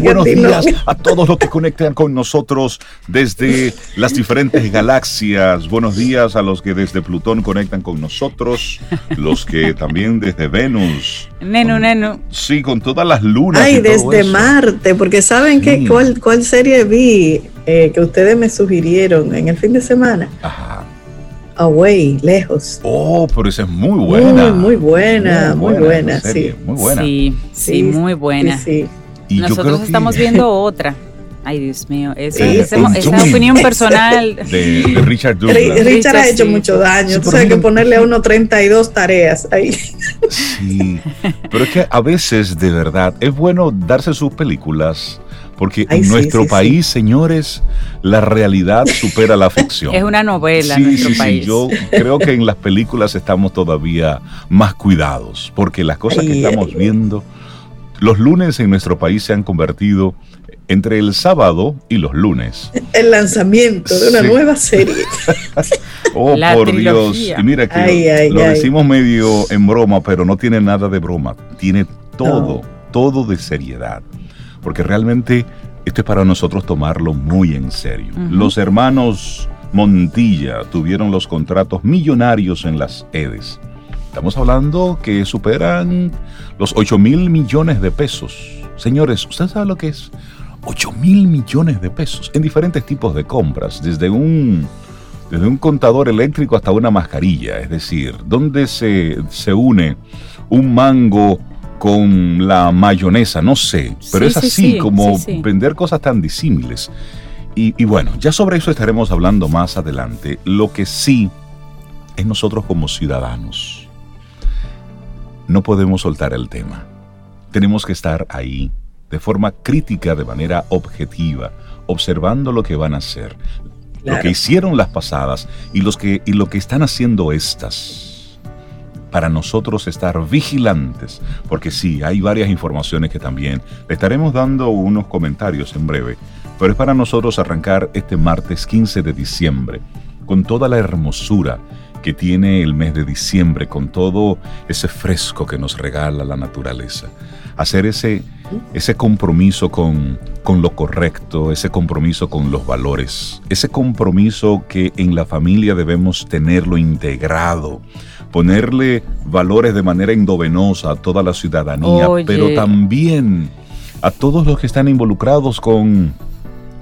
Buenos días a todos los que conectan con nosotros desde las diferentes galaxias. Buenos días a los que desde Plutón conectan con nosotros, los que también desde Venus. Nenu, nenu. Sí, con todas las lunas. Ay, desde Marte, porque ¿saben qué? ¿Cuál, ¿Cuál serie vi eh, que ustedes me sugirieron en el fin de semana? Ajá. Away, lejos. Oh, pero esa es muy buena. Muy, muy buena, muy buena, sí. Muy buena. Sí, sí, muy buena. Sí, Y yo Nosotros creo que- estamos viendo otra. Ay, Dios mío, esa, Sí, esa- esa opinión personal. De, de Richard Ri- Douglas. Richard ha hecho sí. mucho daño. Sí, Tú pero sabes que ponerle a uno 32 tareas ahí. Sí, pero es que a veces de verdad es bueno darse sus películas porque Ay, en sí, nuestro sí, país, señores, la realidad supera la ficción. Es una novela Sí, en nuestro sí, sí, país. yo creo que en las películas estamos todavía más cuidados porque las cosas que estamos viendo, los lunes en nuestro país se han convertido entre el sábado y los lunes. El lanzamiento de una Sí. nueva serie. Oh, La por trilogía. Dios. Y mira que Ay, ay, lo ay. decimos medio en broma, pero no tiene nada de broma. Tiene todo, todo de seriedad. Porque realmente esto es para nosotros tomarlo muy en serio. Los hermanos Montilla tuvieron los contratos millonarios en las EDES. Estamos hablando que superan los 8 mil millones de pesos. Señores, ¿usted sabe lo que es? 8 mil millones de pesos en diferentes tipos de compras, desde un, desde un contador eléctrico hasta una mascarilla. Es decir, ¿dónde se, se une un mango con la mayonesa? No sé, pero Sí, es sí, así sí, como sí, vender cosas tan disímiles. Y, y bueno, ya sobre eso estaremos hablando más adelante. Lo que sí es nosotros como ciudadanos. No podemos soltar el tema. Tenemos que estar ahí de forma crítica, de manera objetiva, observando lo que van a hacer, lo que hicieron las pasadas y, los que, y lo que están haciendo estas. Para nosotros estar vigilantes, porque sí, hay varias informaciones que también le estaremos dando unos comentarios en breve, pero es para nosotros arrancar este martes 15 de diciembre con toda la hermosura que tiene el mes de diciembre, con todo ese fresco que nos regala la naturaleza. Hacer ese, ese compromiso con, con lo correcto, ese compromiso con los valores, ese compromiso que en la familia debemos tenerlo integrado, ponerle valores de manera endovenosa a toda la ciudadanía, Oye. pero también a todos los que están involucrados con,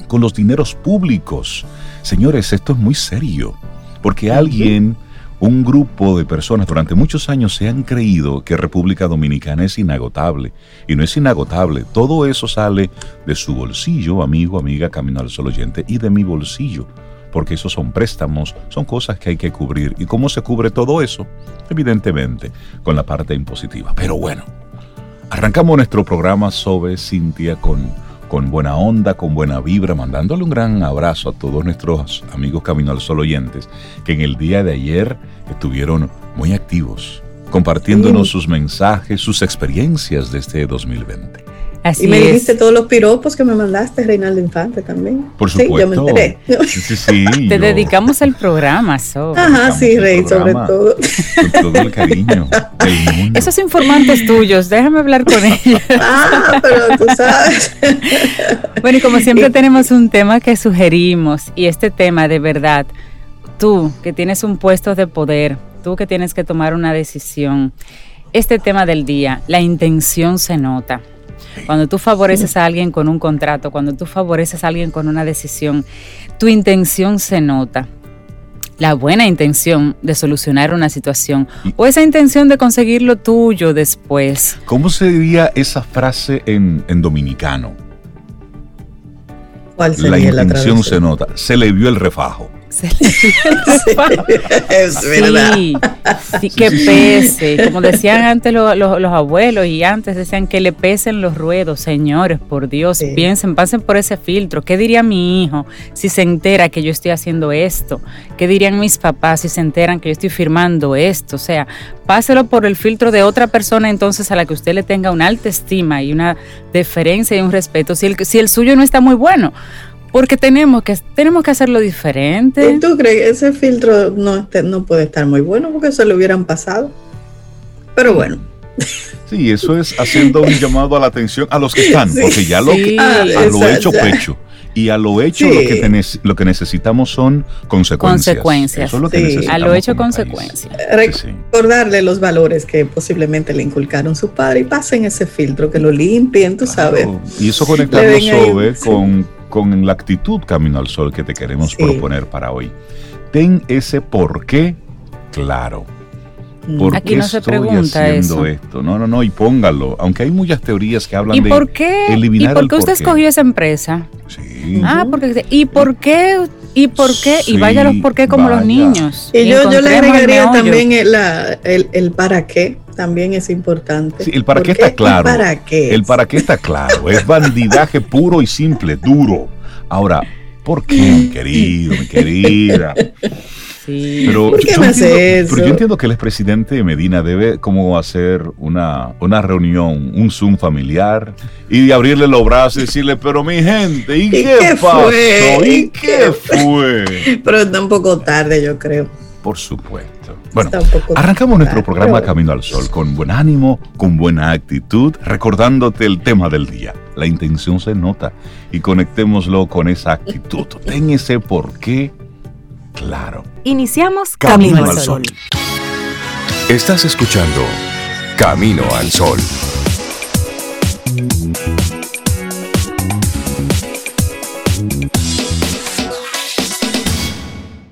con los dineros públicos. Señores, esto es muy serio, porque alguien, un grupo de personas durante muchos años se han creído que República Dominicana es inagotable, y no es inagotable, todo eso sale de su bolsillo, amigo, amiga, camino al sol oyente, y de mi bolsillo, porque esos son préstamos, son cosas que hay que cubrir. ¿Y cómo se cubre todo eso? Evidentemente, con la parte impositiva. Pero bueno, Arrancamos nuestro programa sobre Cintia con, con buena onda, con buena vibra, mandándole un gran abrazo a todos nuestros amigos Camino al Sol oyentes que en el día de ayer estuvieron muy activos, compartiéndonos Sí. sus mensajes, sus experiencias de este 2020. Así y me es. dijiste todos los piropos que me mandaste, Reinaldo Infante también. Por Sí, yo me supuesto. enteré. Sí, sí, sí, Te yo- dedicamos el programa, So. Ajá, sí, Rey, sobre todo. Con todo el cariño del mundo. Esos informantes tuyos, déjame hablar con ellos. Ah, pero tú sabes. Bueno, y como siempre tenemos un tema que sugerimos, y este tema de verdad, tú que tienes un puesto de poder, tú que tienes que tomar una decisión, este tema del día, la intención se nota. Cuando tú favoreces a alguien con un contrato, cuando tú favoreces a alguien con una decisión, tu intención se nota. La buena intención de solucionar una situación o esa intención de conseguir lo tuyo después. ¿Cómo se diría esa frase en, en dominicano? ¿Cuál La sería la, intención traducción? se nota. Se le vio el refajo. Se le- es verdad. Sí, sí, que pese. Como decían antes lo- lo- los abuelos y antes decían que le pesen los ruedos, señores, por Dios, Sí. piensen, pasen por ese filtro. ¿Qué diría mi hijo si se entera que yo estoy haciendo esto? ¿Qué dirían mis papás si se enteran que yo estoy firmando esto? O sea, páselo por el filtro de otra persona entonces a la que usted le tenga una alta estima y una deferencia y un respeto, si el, si el suyo no está muy bueno. Porque tenemos que, tenemos que hacerlo diferente. ¿Y tú crees que ese filtro no, este- no puede estar muy bueno porque se lo hubieran pasado? Pero bueno, Sí, eso es haciendo un llamado a la atención a los que están, porque ya lo, a lo hecho pecho. Y a lo hecho lo, que lo que necesitamos son consecuencias. Consecuencias. Eso es lo que a lo hecho consecuencias. Recordarle los valores que posiblemente le inculcaron su padre y pasen ese filtro, que lo limpien, tú sabes. Y eso conectarlo sobre con, con la actitud Camino al Sol que te queremos proponer para hoy. Ten ese por qué claro. ¿Por Aquí qué no se pregunta haciendo esto? No, no, no, y póngalo. Aunque hay muchas teorías que hablan ¿Y de por qué? eliminar ¿Y por qué usted escogió esa empresa? Sí. Ah, porque ¿y por qué? ¿Y por qué? y vaya los por qué como los niños. Y, yo, yo le agregaría también el, el, para qué también es importante. Sí, el para qué está claro. El para qué. El para qué está claro. Es bandidaje puro y simple, duro. Ahora, ¿por qué, querido, mi querida? Pero, yo entiendo, pero yo entiendo que el expresidente de Medina debe como hacer una, una reunión, un Zoom familiar y abrirle los brazos y decirle, pero mi gente, ¿y, qué, pasó? ¿Y qué fue? Pero está un poco tarde, yo creo. Por supuesto. Bueno, arrancamos nuestro programa Camino al Sol con buen ánimo, con buena actitud, recordándote el tema del día. La intención se nota y conectémoslo con esa actitud. Ten ese porqué claro. Iniciamos Camino, al Sol. Estás escuchando Camino al Sol.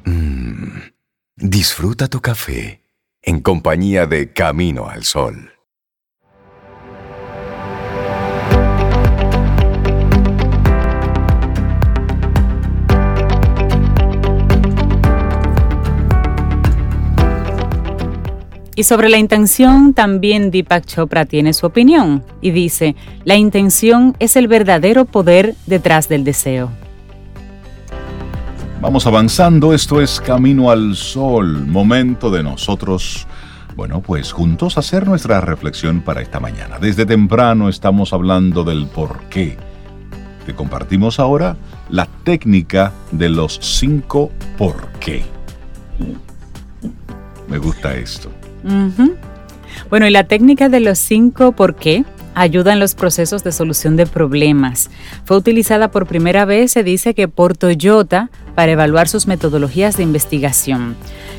Mm, disfruta tu café en compañía de Camino al Sol. Y sobre la intención también Deepak Chopra tiene su opinión y dice, la intención es el verdadero poder detrás del deseo. Vamos avanzando, esto es Camino al Sol, momento de nosotros, bueno, pues juntos hacer nuestra reflexión para esta mañana. Desde temprano estamos hablando del por qué. Te compartimos ahora la técnica de los cinco por qué. Me gusta esto. Bueno, y la técnica de los cinco por qué ayuda en los procesos de solución de problemas. Fue utilizada por primera vez, se dice que por Toyota, para evaluar sus metodologías de investigación.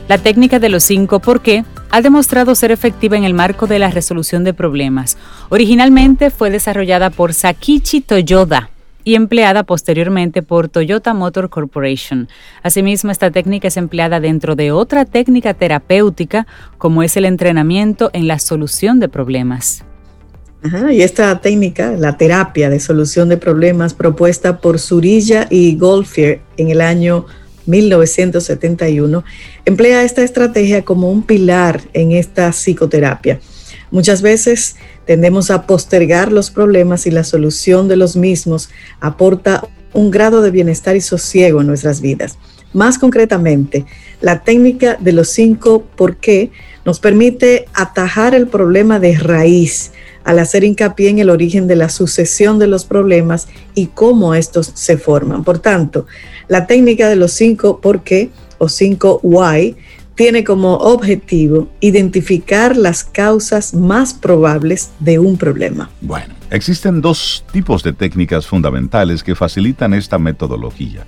La técnica de los cinco por qué ha demostrado ser efectiva en el marco de la resolución de problemas. Originalmente fue desarrollada por Sakichi Toyoda y empleada posteriormente por Toyota Motor Corporation. Asimismo, esta técnica es empleada dentro de otra técnica terapéutica como es el entrenamiento en la solución de problemas. y esta técnica, la terapia de solución de problemas propuesta por Surilla y Goldfier en el año 1971, emplea esta estrategia como un pilar en esta psicoterapia. Muchas veces tendemos a postergar los problemas y la solución de los mismos aporta un grado de bienestar y sosiego en nuestras vidas. Más concretamente, la técnica de los cinco por qué nos permite atajar el problema de raíz al hacer hincapié en el origen de la sucesión de los problemas y cómo estos se forman. Por tanto, la técnica de los cinco por qué o cinco why tiene como objetivo identificar las causas más probables de un problema. Bueno, existen dos tipos de técnicas fundamentales que facilitan esta metodología.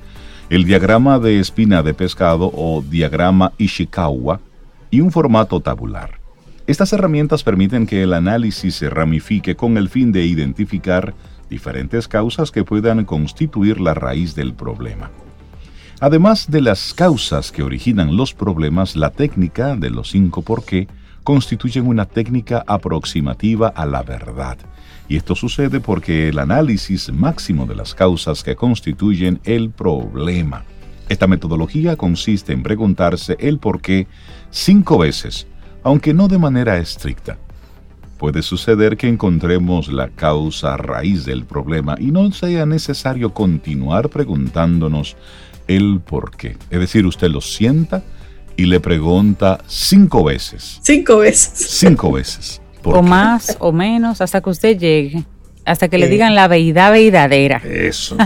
El diagrama de espina de pescado o diagrama Ishikawa y un formato tabular. Estas herramientas permiten que el análisis se ramifique con el fin de identificar diferentes causas que puedan constituir la raíz del problema. Además de las causas que originan los problemas, la técnica de los cinco por qué constituyen una técnica aproximativa a la verdad. Y esto sucede porque el análisis máximo de las causas que constituyen el problema. Esta metodología consiste en preguntarse el por qué cinco veces, aunque no de manera estricta. Puede suceder que encontremos la causa raíz del problema y no sea necesario continuar preguntándonos el por qué. Es decir, usted lo sienta y le pregunta cinco veces. Cinco veces. Cinco veces. O más o menos hasta que usted llegue. Hasta que le digan la veidad veidadera. Eso.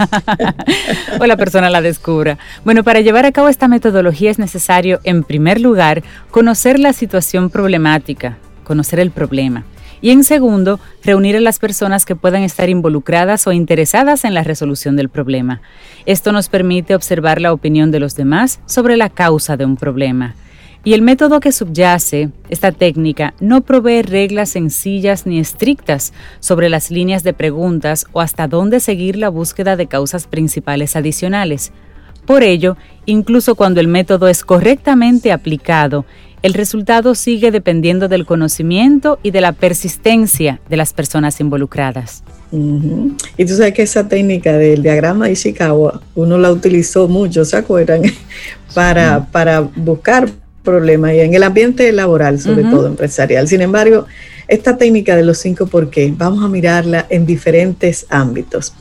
o la persona la descubra. Bueno, para llevar a cabo esta metodología es necesario, en primer lugar, conocer la situación problemática, conocer el problema Y en segundo, reunir a las personas que puedan estar involucradas o interesadas en la resolución del problema. Esto nos permite observar la opinión de los demás sobre la causa de un problema. Y el método que subyace esta técnica no provee reglas sencillas ni estrictas sobre las líneas de preguntas o hasta dónde seguir la búsqueda de causas principales adicionales. Por ello, incluso cuando el método es correctamente aplicado, el resultado sigue dependiendo del conocimiento y de la persistencia de las personas involucradas. Y tú sabes que esa técnica del diagrama de Ishikawa, uno la utilizó mucho, ¿se acuerdan? para, para buscar problemas y en el ambiente laboral, sobre todo empresarial. Sin embargo, esta técnica de los cinco por qué, vamos a mirarla en diferentes ámbitos.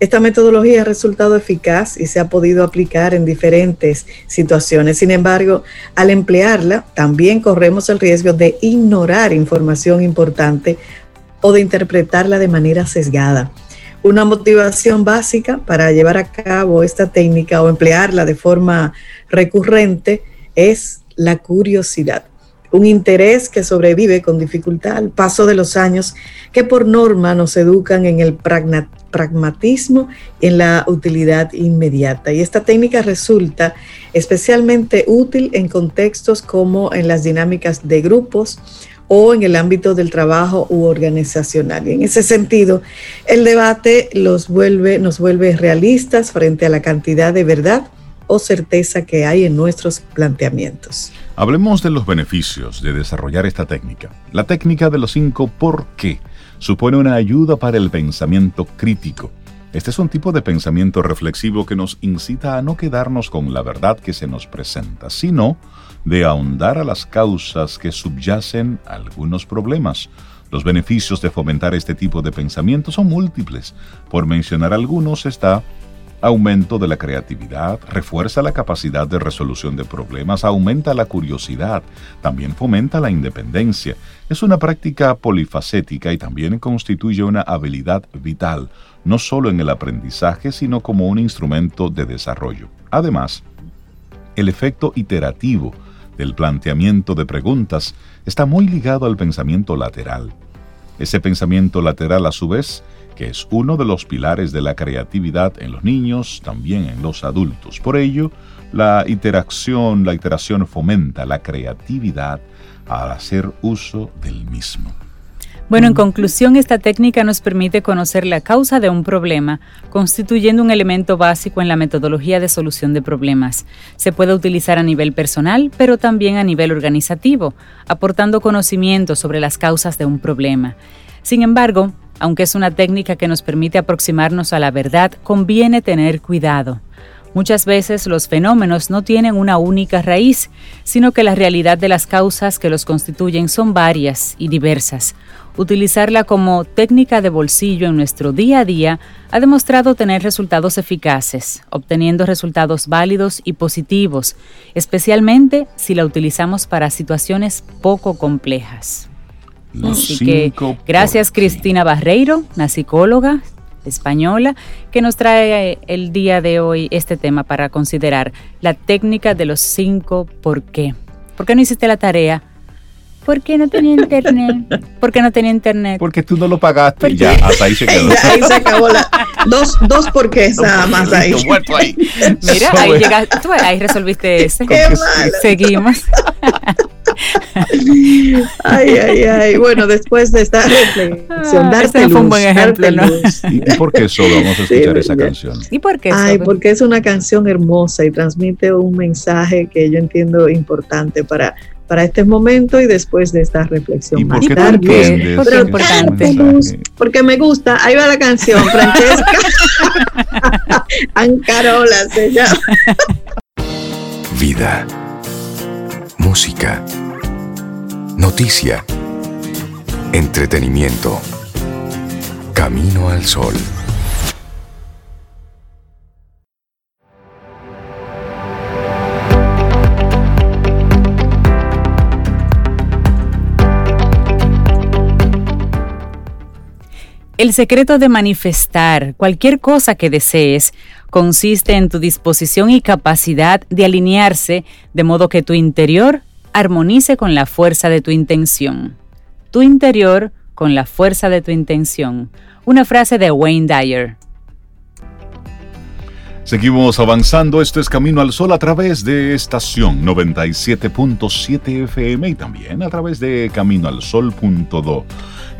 Esta metodología ha resultado eficaz y se ha podido aplicar en diferentes situaciones. Sin embargo, al emplearla, también corremos el riesgo de ignorar información importante o de interpretarla de manera sesgada. Una motivación básica para llevar a cabo esta técnica o emplearla de forma recurrente es la curiosidad un interés que sobrevive con dificultad al paso de los años, que por norma nos educan en el pragmatismo y en la utilidad inmediata. Y esta técnica resulta especialmente útil en contextos como en las dinámicas de grupos o en el ámbito del trabajo u organizacional. Y en ese sentido, el debate los vuelve, nos vuelve realistas frente a la cantidad de verdad o certeza que hay en nuestros planteamientos. Hablemos de los beneficios de desarrollar esta técnica. La técnica de los cinco por qué supone una ayuda para el pensamiento crítico. Este es un tipo de pensamiento reflexivo que nos incita a no quedarnos con la verdad que se nos presenta, sino de ahondar a las causas que subyacen a algunos problemas. Los beneficios de fomentar este tipo de pensamiento son múltiples. Por mencionar algunos está aumento de la creatividad, refuerza la capacidad de resolución de problemas, aumenta la curiosidad, también fomenta la independencia. Es una práctica polifacética y también constituye una habilidad vital, no solo en el aprendizaje, sino como un instrumento de desarrollo. Además, el efecto iterativo del planteamiento de preguntas está muy ligado al pensamiento lateral. Ese pensamiento lateral, a su vez, que es uno de los pilares de la creatividad en los niños, también en los adultos. Por ello, la interacción, la iteración fomenta la creatividad al hacer uso del mismo. Bueno, en conclusión, esta técnica nos permite conocer la causa de un problema, constituyendo un elemento básico en la metodología de solución de problemas. Se puede utilizar a nivel personal, pero también a nivel organizativo, aportando conocimiento sobre las causas de un problema. Sin embargo, aunque es una técnica que nos permite aproximarnos a la verdad, conviene tener cuidado. Muchas veces los fenómenos no tienen una única raíz, sino que la realidad de las causas que los constituyen son varias y diversas. Utilizarla como técnica de bolsillo en nuestro día a día ha demostrado tener resultados eficaces, obteniendo resultados válidos y positivos, especialmente si la utilizamos para situaciones poco complejas. Así que gracias Cristina Barreiro, una psicóloga española, que nos trae el día de hoy este tema para considerar la técnica de los cinco por qué. ¿Por qué no hiciste la tarea? ¿Por qué no tenía internet? ¿Por qué no tenía internet? Porque tú no lo pagaste. Ya, hasta ahí se quedó. ahí se acabó la. Dos, dos porqués nada más ahí. ahí. Mira, ahí llegaste, tú ahí resolviste ese. Seguimos. ay, ay, ay. Bueno, después de esta reflexión, ah, darte fue un buen ejemplo, ¿no? ¿Y por qué solo vamos a escuchar esa canción? ¿Y por qué? Ay, porque es una canción hermosa y transmite un mensaje que yo entiendo importante para para este momento y después de esta reflexión. ¿Y por qué tarde. Pero importante. porque me gusta. Ahí va la canción, Francesca. Ancarola se llama. Vida. Música. Noticia. Entretenimiento. Camino al sol. El secreto de manifestar cualquier cosa que desees consiste en tu disposición y capacidad de alinearse de modo que tu interior armonice con la fuerza de tu intención. Tu interior con la fuerza de tu intención. Una frase de Wayne Dyer. Seguimos avanzando, esto es Camino al Sol a través de estación 97.7 FM y también a través de caminoalsol.do.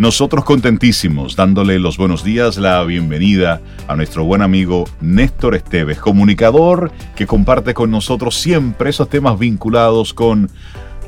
Nosotros contentísimos dándole los buenos días, la bienvenida a nuestro buen amigo Néstor Esteves, comunicador que comparte con nosotros siempre esos temas vinculados con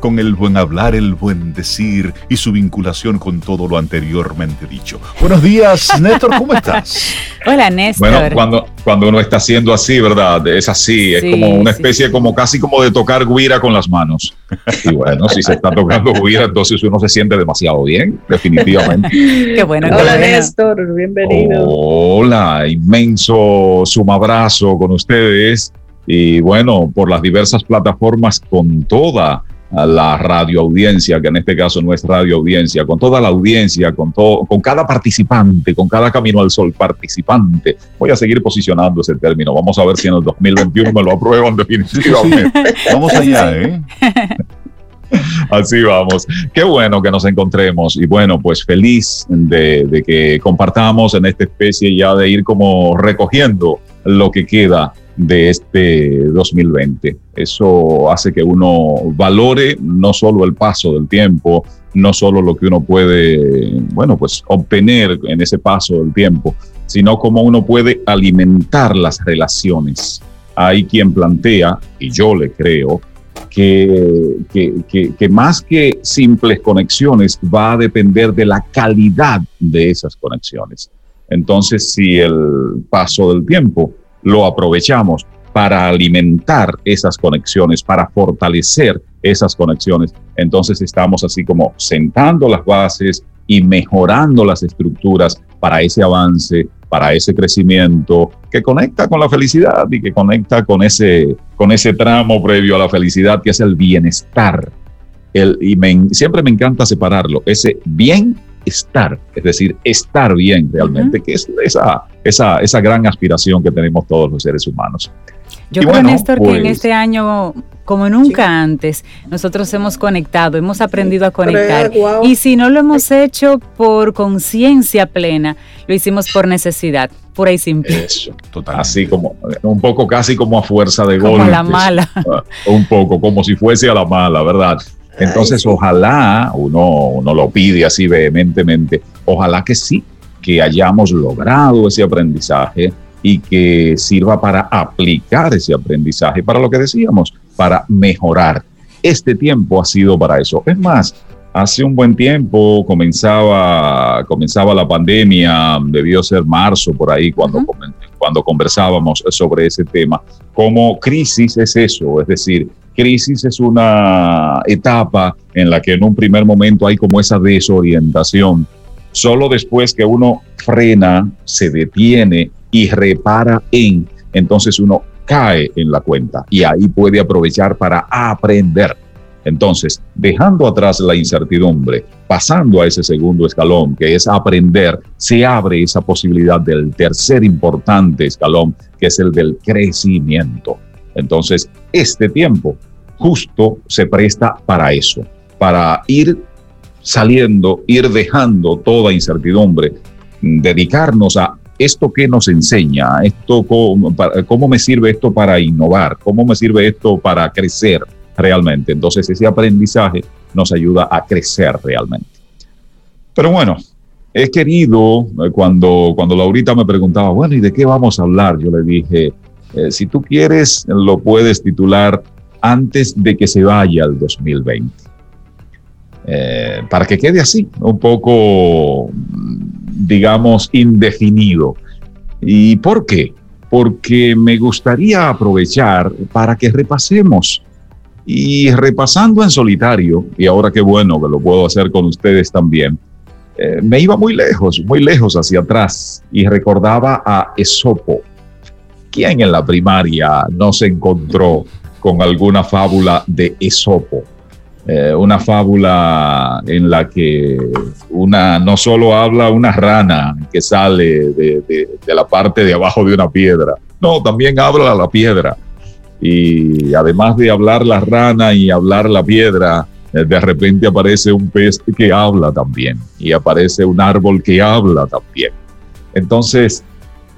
con el buen hablar, el buen decir y su vinculación con todo lo anteriormente dicho. Buenos días, Néstor, ¿cómo estás? Hola, Néstor. Bueno, cuando, cuando uno está haciendo así, ¿verdad? Es así, es como una especie como casi como de tocar guira con las manos. Y bueno, si se está tocando guira, entonces uno se siente demasiado bien, definitivamente. Qué bueno. Hola, Néstor, bienvenido. Hola, inmenso sumabrazo con ustedes y bueno, por las diversas plataformas con toda a la radio audiencia, que en este caso no es radio audiencia, con toda la audiencia, con, todo, con cada participante, con cada Camino al Sol participante. Voy a seguir posicionando ese término. Vamos a ver si en el 2021 me lo aprueban definitivamente. Vamos allá, ¿eh? Así vamos. Qué bueno que nos encontremos y bueno, pues feliz de, de, que compartamos en esta especie ya de ir como recogiendo lo que queda de este 2020. Eso hace que uno valore no solo el paso del tiempo, no solo lo que uno puede, bueno, pues obtener en ese paso del tiempo, sino cómo uno puede alimentar las relaciones. Hay quien plantea, y yo le creo, que, que, que, más que simples conexiones va a depender de la calidad de esas conexiones. Entonces, si el paso del tiempo lo aprovechamos para alimentar esas conexiones, para fortalecer esas conexiones. Entonces estamos así como sentando las bases y mejorando las estructuras para ese avance, para ese crecimiento que conecta con la felicidad y que conecta con ese, con ese tramo previo a la felicidad que es el bienestar. El, y siempre me encanta separarlo, ese bien estar, es decir, estar bien realmente, que es esa, esa, esa gran aspiración que tenemos todos los seres humanos. Yo creo, Néstor, que en pues este año, como nunca antes, nosotros hemos conectado, hemos aprendido a conectar. Y si no lo hemos hecho por conciencia plena, lo hicimos por necesidad, pura y simple. Eso, total. Así como, un poco casi como a fuerza de gol. Como la mala. Un poco, como si fuese a la mala, ¿verdad? Entonces, ojalá, uno, uno lo pide así vehementemente, ojalá que sí, que hayamos logrado ese aprendizaje y que sirva para aplicar ese aprendizaje, para lo que decíamos, para mejorar. Este tiempo ha sido para eso. Es más, hace un buen tiempo comenzaba, comenzaba la pandemia, debió ser marzo por ahí cuando, cuando conversábamos sobre ese tema. Como crisis es eso, es decir, crisis es una etapa en la que en un primer momento hay como esa desorientación. Solo después que uno frena, se detiene y repara en, entonces uno cae en la cuenta y ahí puede aprovechar para aprender. Entonces, dejando atrás la incertidumbre, pasando a ese segundo escalón, que es aprender, se abre esa posibilidad del tercer importante escalón, que es el del crecimiento. Entonces, este tiempo justo se presta para eso, para ir saliendo, ir dejando toda incertidumbre, dedicarnos a esto que nos enseña, esto cómo, cómo me sirve esto para innovar, cómo me sirve esto para crecer realmente. Entonces ese aprendizaje nos ayuda a crecer realmente. Pero bueno, he querido, eh, cuando, cuando Laurita me preguntaba, bueno, ¿y de qué vamos a hablar? Yo le dije, eh, si tú quieres, lo puedes titular antes de que se vaya el 2020. Eh, para que quede así, un poco, digamos, indefinido. ¿Y por qué? Porque me gustaría aprovechar para que repasemos y repasando en solitario, y ahora qué bueno que lo puedo hacer con ustedes también, eh, me iba muy lejos, muy lejos hacia atrás y recordaba a Esopo. ¿Quién en la primaria no se encontró con alguna fábula de Esopo? Eh, una fábula en la que una no solo habla una rana que sale de, de, la parte de abajo de una piedra, no, también habla la piedra. Y además de hablar la rana y hablar la piedra, eh, de repente aparece un pez que habla también y aparece un árbol que habla también. Entonces,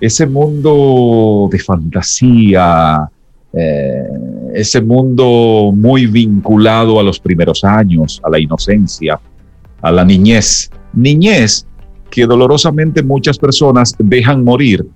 ese mundo de fantasía, eh, ese mundo muy vinculado a los primeros años, a la inocencia, a la niñez. Niñez que dolorosamente muchas personas dejan morir.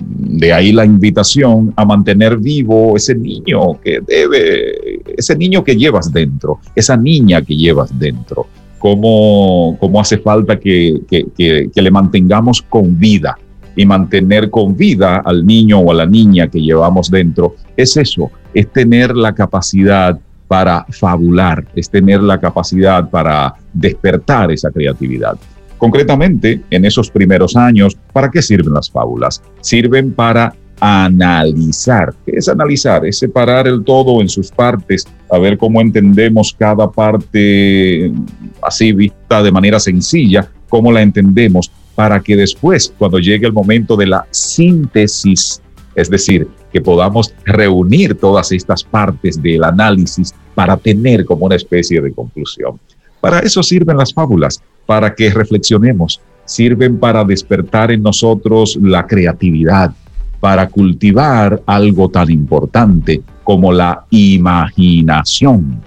De ahí la invitación a mantener vivo ese niño que debe, ese niño que llevas dentro, esa niña que llevas dentro. Cómo, cómo hace falta que, que, que le mantengamos con vida y mantener con vida al niño o a la niña que llevamos dentro, es eso, es tener la capacidad para fabular, es tener la capacidad para despertar esa creatividad. Concretamente, en esos primeros años, ¿para qué sirven las fábulas? Sirven para analizar. ¿Qué es analizar? Es separar el todo en sus partes, a ver cómo entendemos cada parte así vista de manera sencilla, cómo la entendemos, para que después, cuando llegue el momento de la síntesis, es decir, que podamos reunir todas estas partes del análisis para tener como una especie de conclusión. Para eso sirven las fábulas, para que reflexionemos, sirven para despertar en nosotros la creatividad, para cultivar algo tan importante como la imaginación.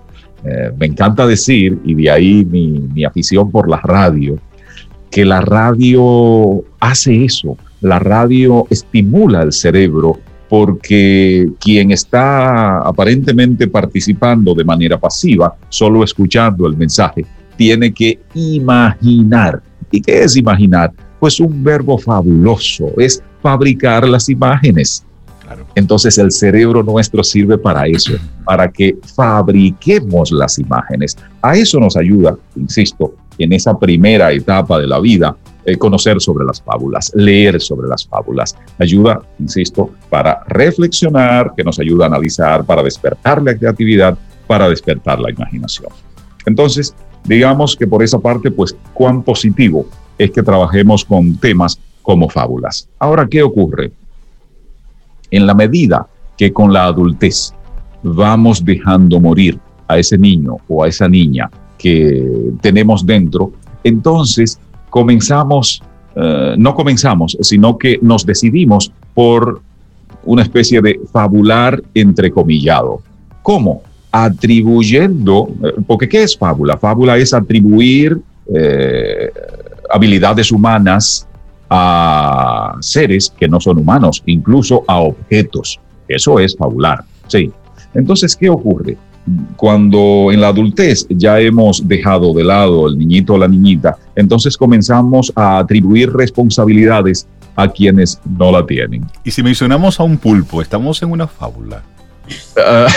Eh, me encanta decir, y de ahí mi, mi afición por la radio, que la radio hace eso, la radio estimula el cerebro porque quien está aparentemente participando de manera pasiva, solo escuchando el mensaje, tiene que imaginar. ¿Y qué es imaginar? Pues un verbo fabuloso, es fabricar las imágenes. Entonces el cerebro nuestro sirve para eso, para que fabriquemos las imágenes. A eso nos ayuda, insisto, en esa primera etapa de la vida, eh, conocer sobre las fábulas, leer sobre las fábulas. Ayuda, insisto, para reflexionar, que nos ayuda a analizar, para despertar la creatividad, para despertar la imaginación. Entonces, digamos que por esa parte, pues, cuán positivo es que trabajemos con temas como fábulas. Ahora, ¿qué ocurre? En la medida que con la adultez vamos dejando morir a ese niño o a esa niña que tenemos dentro, entonces comenzamos, eh, no comenzamos, sino que nos decidimos por una especie de fabular entrecomillado. ¿Cómo? Atribuyendo, eh, porque ¿qué es fábula? Fábula es atribuir eh, habilidades humanas a seres que no son humanos, incluso a objetos. Eso es fabular, sí. Entonces, ¿qué ocurre? Cuando en la adultez ya hemos dejado de lado el niñito o la niñita, entonces comenzamos a atribuir responsabilidades a quienes no la tienen. Y si mencionamos a un pulpo, estamos en una fábula.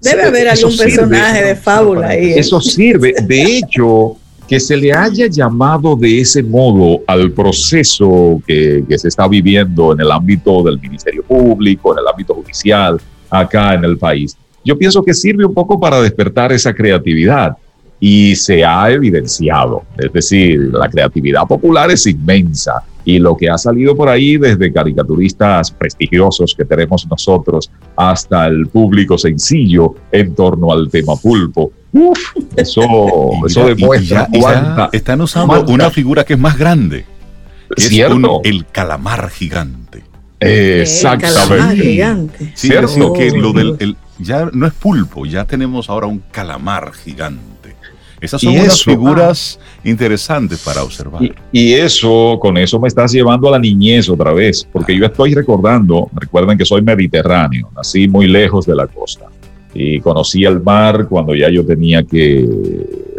Debe haber algún personaje de fábula ahí. ¿eh? Eso sirve. De hecho, que se le haya llamado de ese modo al proceso que, que se está viviendo en el ámbito del Ministerio Público, en el ámbito judicial, acá en el país, yo pienso que sirve un poco para despertar esa creatividad y se ha evidenciado. Es decir, la creatividad popular es inmensa y lo que ha salido por ahí desde caricaturistas prestigiosos que tenemos nosotros hasta el público sencillo en torno al tema pulpo. Uf, eso, eso demuestra cuánta, están usando una figura que es más grande. es el calamar gigante. Exactamente. Calamar gigante. Sí, es decir, que lo del el, ya no es pulpo, ya tenemos ahora un calamar gigante. Esas son unas figuras interesantes para observar. Y, eso, con eso me estás llevando a la niñez otra vez, porque yo estoy recordando, recuerden que soy mediterráneo, nací muy lejos de la costa y conocí el mar cuando ya yo tenía que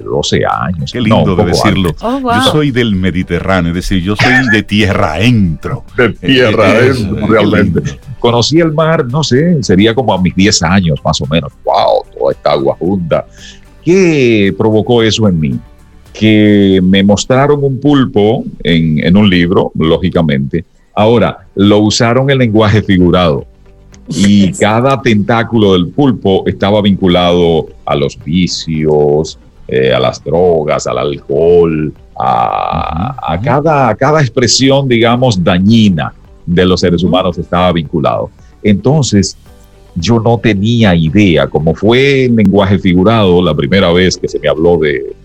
12 años. Qué lindo de decirlo. Oh, yo soy del Mediterráneo, es decir, yo soy de tierra adentro. De tierra adentro, realmente. Conocí el mar, no sé, sería como a mis 10 años más o menos. ¡Wow! Toda esta agua junta. ¿Qué provocó eso en mí? Que me mostraron un pulpo en, en un libro, lógicamente. Ahora, lo usaron en lenguaje figurado y cada tentáculo del pulpo estaba vinculado a los vicios, eh, a las drogas, al alcohol, a, cada, cada expresión, digamos, dañina de los seres humanos estaba vinculado. Entonces, yo no tenía idea, como fue en lenguaje figurado la primera vez que se me habló de,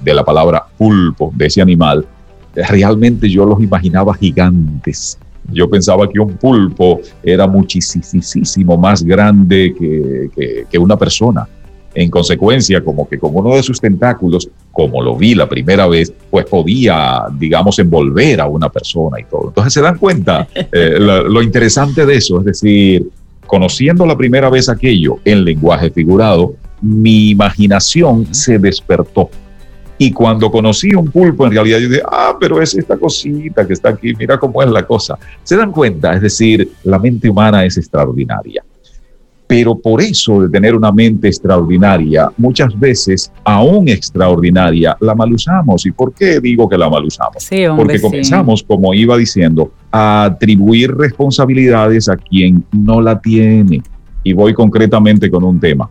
de, la palabra pulpo, de ese animal, realmente yo los imaginaba gigantes. Yo pensaba que un pulpo era muchísimo más grande que, que una persona. En consecuencia, como que con uno de sus tentáculos, como lo vi la primera vez, pues podía, digamos, envolver a una persona y todo. Entonces se dan cuenta eh, lo, interesante de eso, es decir, conociendo la primera vez aquello en lenguaje figurado, mi imaginación se despertó. Y cuando conocí un pulpo, en realidad yo dije, ah, pero es esta cosita que está aquí, mira cómo es la cosa. Se dan cuenta, es decir, la mente humana es extraordinaria. Pero por eso de tener una mente extraordinaria, muchas veces, aún extraordinaria, la mal usamos. ¿Y por qué digo que la mal usamos? Porque comenzamos, como iba diciendo, a atribuir responsabilidades a quien no la tiene. Y voy concretamente con un tema.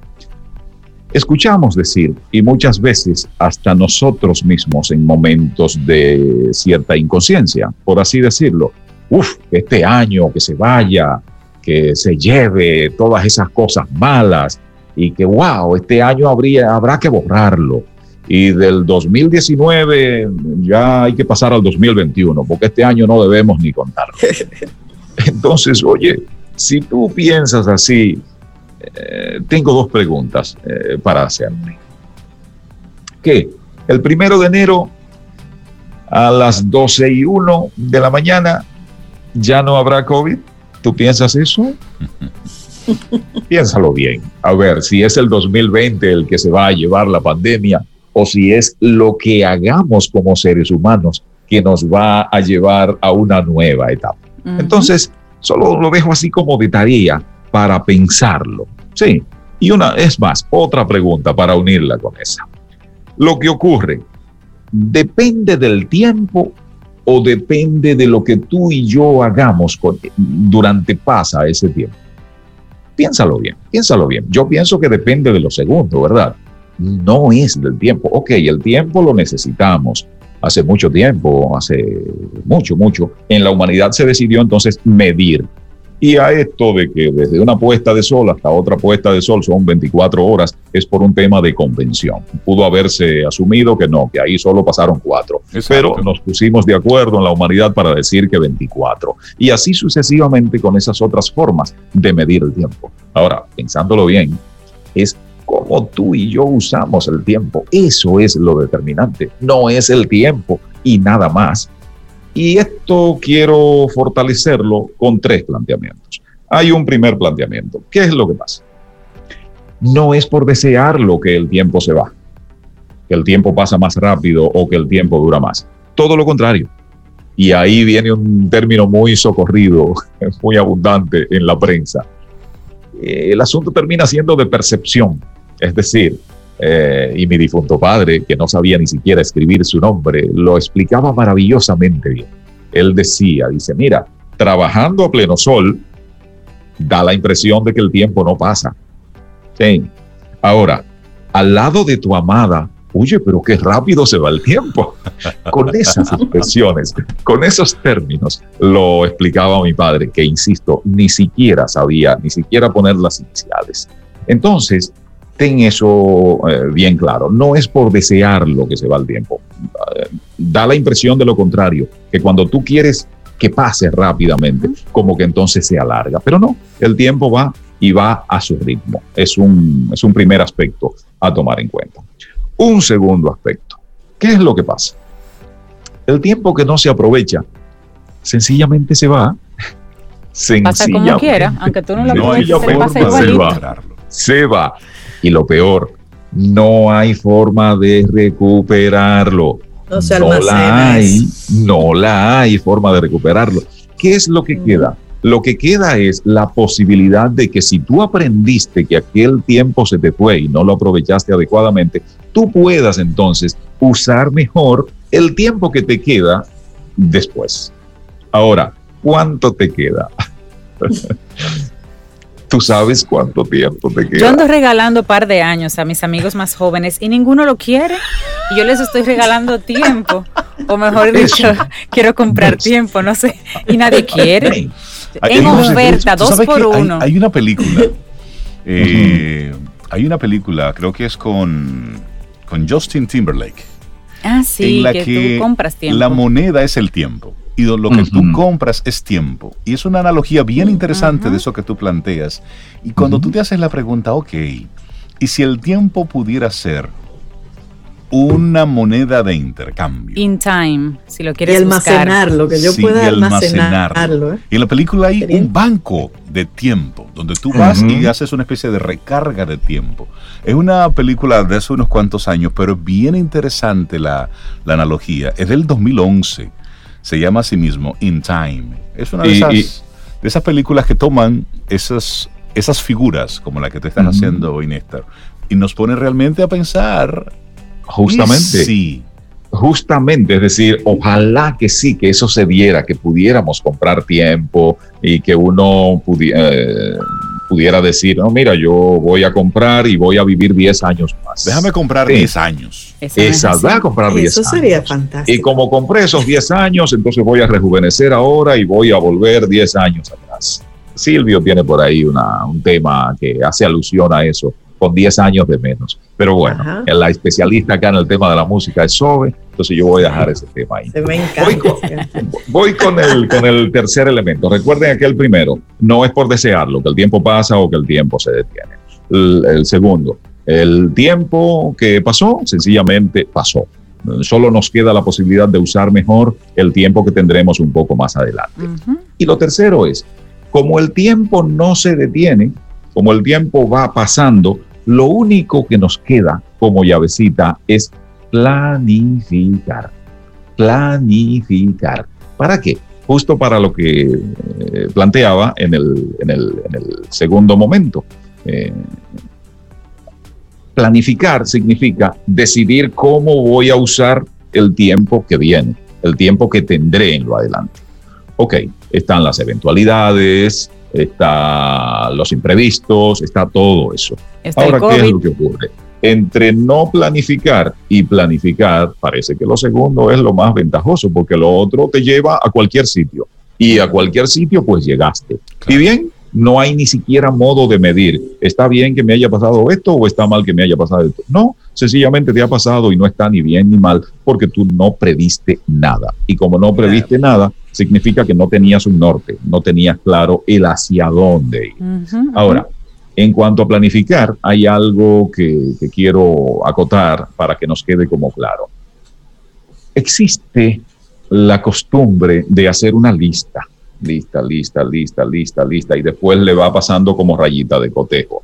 Escuchamos decir, y muchas veces hasta nosotros mismos en momentos de cierta inconsciencia, por así decirlo, uff, este año que se vaya, que se lleve todas esas cosas malas y que, wow, este año habría, habrá que borrarlo. Y del 2019 ya hay que pasar al 2021, porque este año no debemos ni contarlo. Entonces, oye, si tú piensas así, eh, tengo dos preguntas eh, para hacerme. ¿Qué? El primero de enero a las 12 y 1 de la mañana ya no habrá COVID. ¿Tú piensas eso? Piénsalo bien. A ver, si es el 2020 el que se va a llevar la pandemia o si es lo que hagamos como seres humanos que nos va a llevar a una nueva etapa. Entonces, solo lo dejo así como de tarea para pensarlo. Sí. Y una, es más, otra pregunta para unirla con esa. Lo que ocurre, ¿depende del tiempo o depende de lo que tú y yo hagamos durante pasa ese tiempo? Piénsalo bien, piénsalo bien. Yo pienso que depende de lo segundo, ¿verdad? No es del tiempo. Ok, el tiempo lo necesitamos. Hace mucho tiempo, hace mucho, mucho, en la humanidad se decidió entonces medir y a esto de que desde una puesta de sol hasta otra puesta de sol son 24 horas, es por un tema de convención. Pudo haberse asumido que no, que ahí solo pasaron cuatro. Pero nos pusimos de acuerdo en la humanidad para decir que 24. Y así sucesivamente con esas otras formas de medir el tiempo. Ahora, pensándolo bien, es cómo tú y yo usamos el tiempo. Eso es lo determinante. No es el tiempo y nada más. Y esto quiero fortalecerlo con tres planteamientos. Hay un primer planteamiento. ¿Qué es lo que pasa? No es por desearlo que el tiempo se va, que el tiempo pasa más rápido o que el tiempo dura más. Todo lo contrario. Y ahí viene un término muy socorrido, muy abundante en la prensa. El asunto termina siendo de percepción. Es decir, eh, y mi difunto padre, que no sabía ni siquiera escribir su nombre, lo explicaba maravillosamente bien. Él decía, dice, mira, trabajando a pleno sol, da la impresión de que el tiempo no pasa. Sí. Ahora, al lado de tu amada, oye, pero qué rápido se va el tiempo. Con esas expresiones, con esos términos, lo explicaba mi padre, que insisto, ni siquiera sabía, ni siquiera poner las iniciales. Entonces, ten eso eh, bien claro. No es por desear lo que se va el tiempo. Da la impresión de lo contrario, que cuando tú quieres que pase rápidamente, como que entonces se alarga. Pero no, el tiempo va y va a su ritmo. Es un, es un primer aspecto a tomar en cuenta. Un segundo aspecto. ¿Qué es lo que pasa? El tiempo que no se aprovecha, sencillamente se va. Pasa como quiera, aunque tú no lo aproveches, se, va. Se va. Y lo peor, no hay forma de recuperarlo. No, se no la hay, no la hay forma de recuperarlo. ¿Qué es lo que queda? Lo que queda es la posibilidad de que si tú aprendiste que aquel tiempo se te fue y no lo aprovechaste adecuadamente, tú puedas entonces usar mejor el tiempo que te queda después. Ahora, ¿cuánto te queda? tú sabes cuánto tiempo te queda. Yo ando regalando par de años a mis amigos más jóvenes y ninguno lo quiere. Y yo les estoy regalando tiempo. O mejor dicho, quiero comprar tiempo, no sé. Y nadie quiere. en oferta, dos por uno. Hay, una película. Eh, hay una película, creo que es con, con Justin Timberlake. Ah, sí, en la que, tú compras tiempo. La moneda es el tiempo y lo que tú compras es tiempo. Y es una analogía bien interesante de eso que tú planteas. Y cuando tú te haces la pregunta, ok, ¿y si el tiempo pudiera ser una moneda de intercambio. In time, si lo quieres y almacenarlo, que yo pueda almacenarlo. ¿eh? Y en la película hay un banco de tiempo, donde tú vas y haces una especie de recarga de tiempo. Es una película de hace unos cuantos años, pero es bien interesante la, la analogía. Es del 2011 se llama a sí mismo In Time. Es una de, esas, de esas películas que toman esas, esas figuras como la que te estás haciendo hoy, Néstor, y nos pone realmente a pensar. Justamente. Sí. Justamente, es decir, ojalá que sí, que eso se diera, que pudiéramos comprar tiempo y que uno pudiera, eh, pudiera decir, no, mira, yo voy a comprar y voy a vivir 10 años más. Déjame comprar 10 años. Esa, voy a comprar 10 años. Eso sería fantástico. Y como compré esos 10 años, entonces voy a rejuvenecer ahora y voy a volver 10 años atrás. Silvio tiene por ahí una, un tema que hace alusión a eso con 10 años de menos. Pero bueno, la especialista acá en el tema de la música es Sobe, entonces yo voy a dejar ese tema ahí. Voy, con, el, con el tercer elemento. Recuerden aquel primero, no es por desearlo, que el tiempo pasa o que el tiempo se detiene. El, segundo, el tiempo que pasó, sencillamente pasó. Solo nos queda la posibilidad de usar mejor el tiempo que tendremos un poco más adelante. Y lo tercero es, como el tiempo no se detiene, como el tiempo va pasando, lo único que nos queda como llavecita es planificar. Planificar. ¿Para qué? Justo para lo que eh, planteaba en el, en, el, segundo momento. Eh, planificar significa decidir cómo voy a usar el tiempo que viene, el tiempo que tendré en lo adelante. Ok, están las eventualidades, está los imprevistos, está todo eso. Ahora, ¿qué es lo que ocurre? Entre no planificar y planificar, parece que lo segundo es lo más ventajoso, porque lo otro te lleva a cualquier sitio. Y a cualquier sitio, pues llegaste. Y bien, no hay ni siquiera modo de medir. ¿Está bien que me haya pasado esto o está mal que me haya pasado esto? No, sencillamente te ha pasado y no está ni bien ni mal porque tú no previste nada. Y como no previste nada, significa que no tenías un norte, no tenías claro el hacia dónde ir. Ahora, en cuanto a planificar, hay algo que, que quiero acotar para que nos quede como claro. Existe la costumbre de hacer una lista lista, lista, lista, lista, lista, y después le va pasando como rayita de cotejo.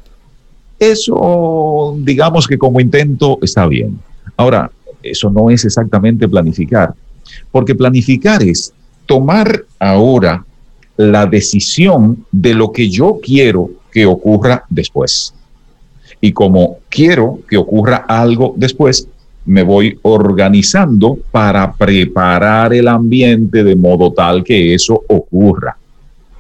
Eso, digamos que como intento, está bien. Ahora, eso no es exactamente planificar, porque planificar es tomar ahora la decisión de lo que yo quiero que ocurra después. Y como quiero que ocurra algo después, me voy organizando para preparar el ambiente de modo tal que eso ocurra.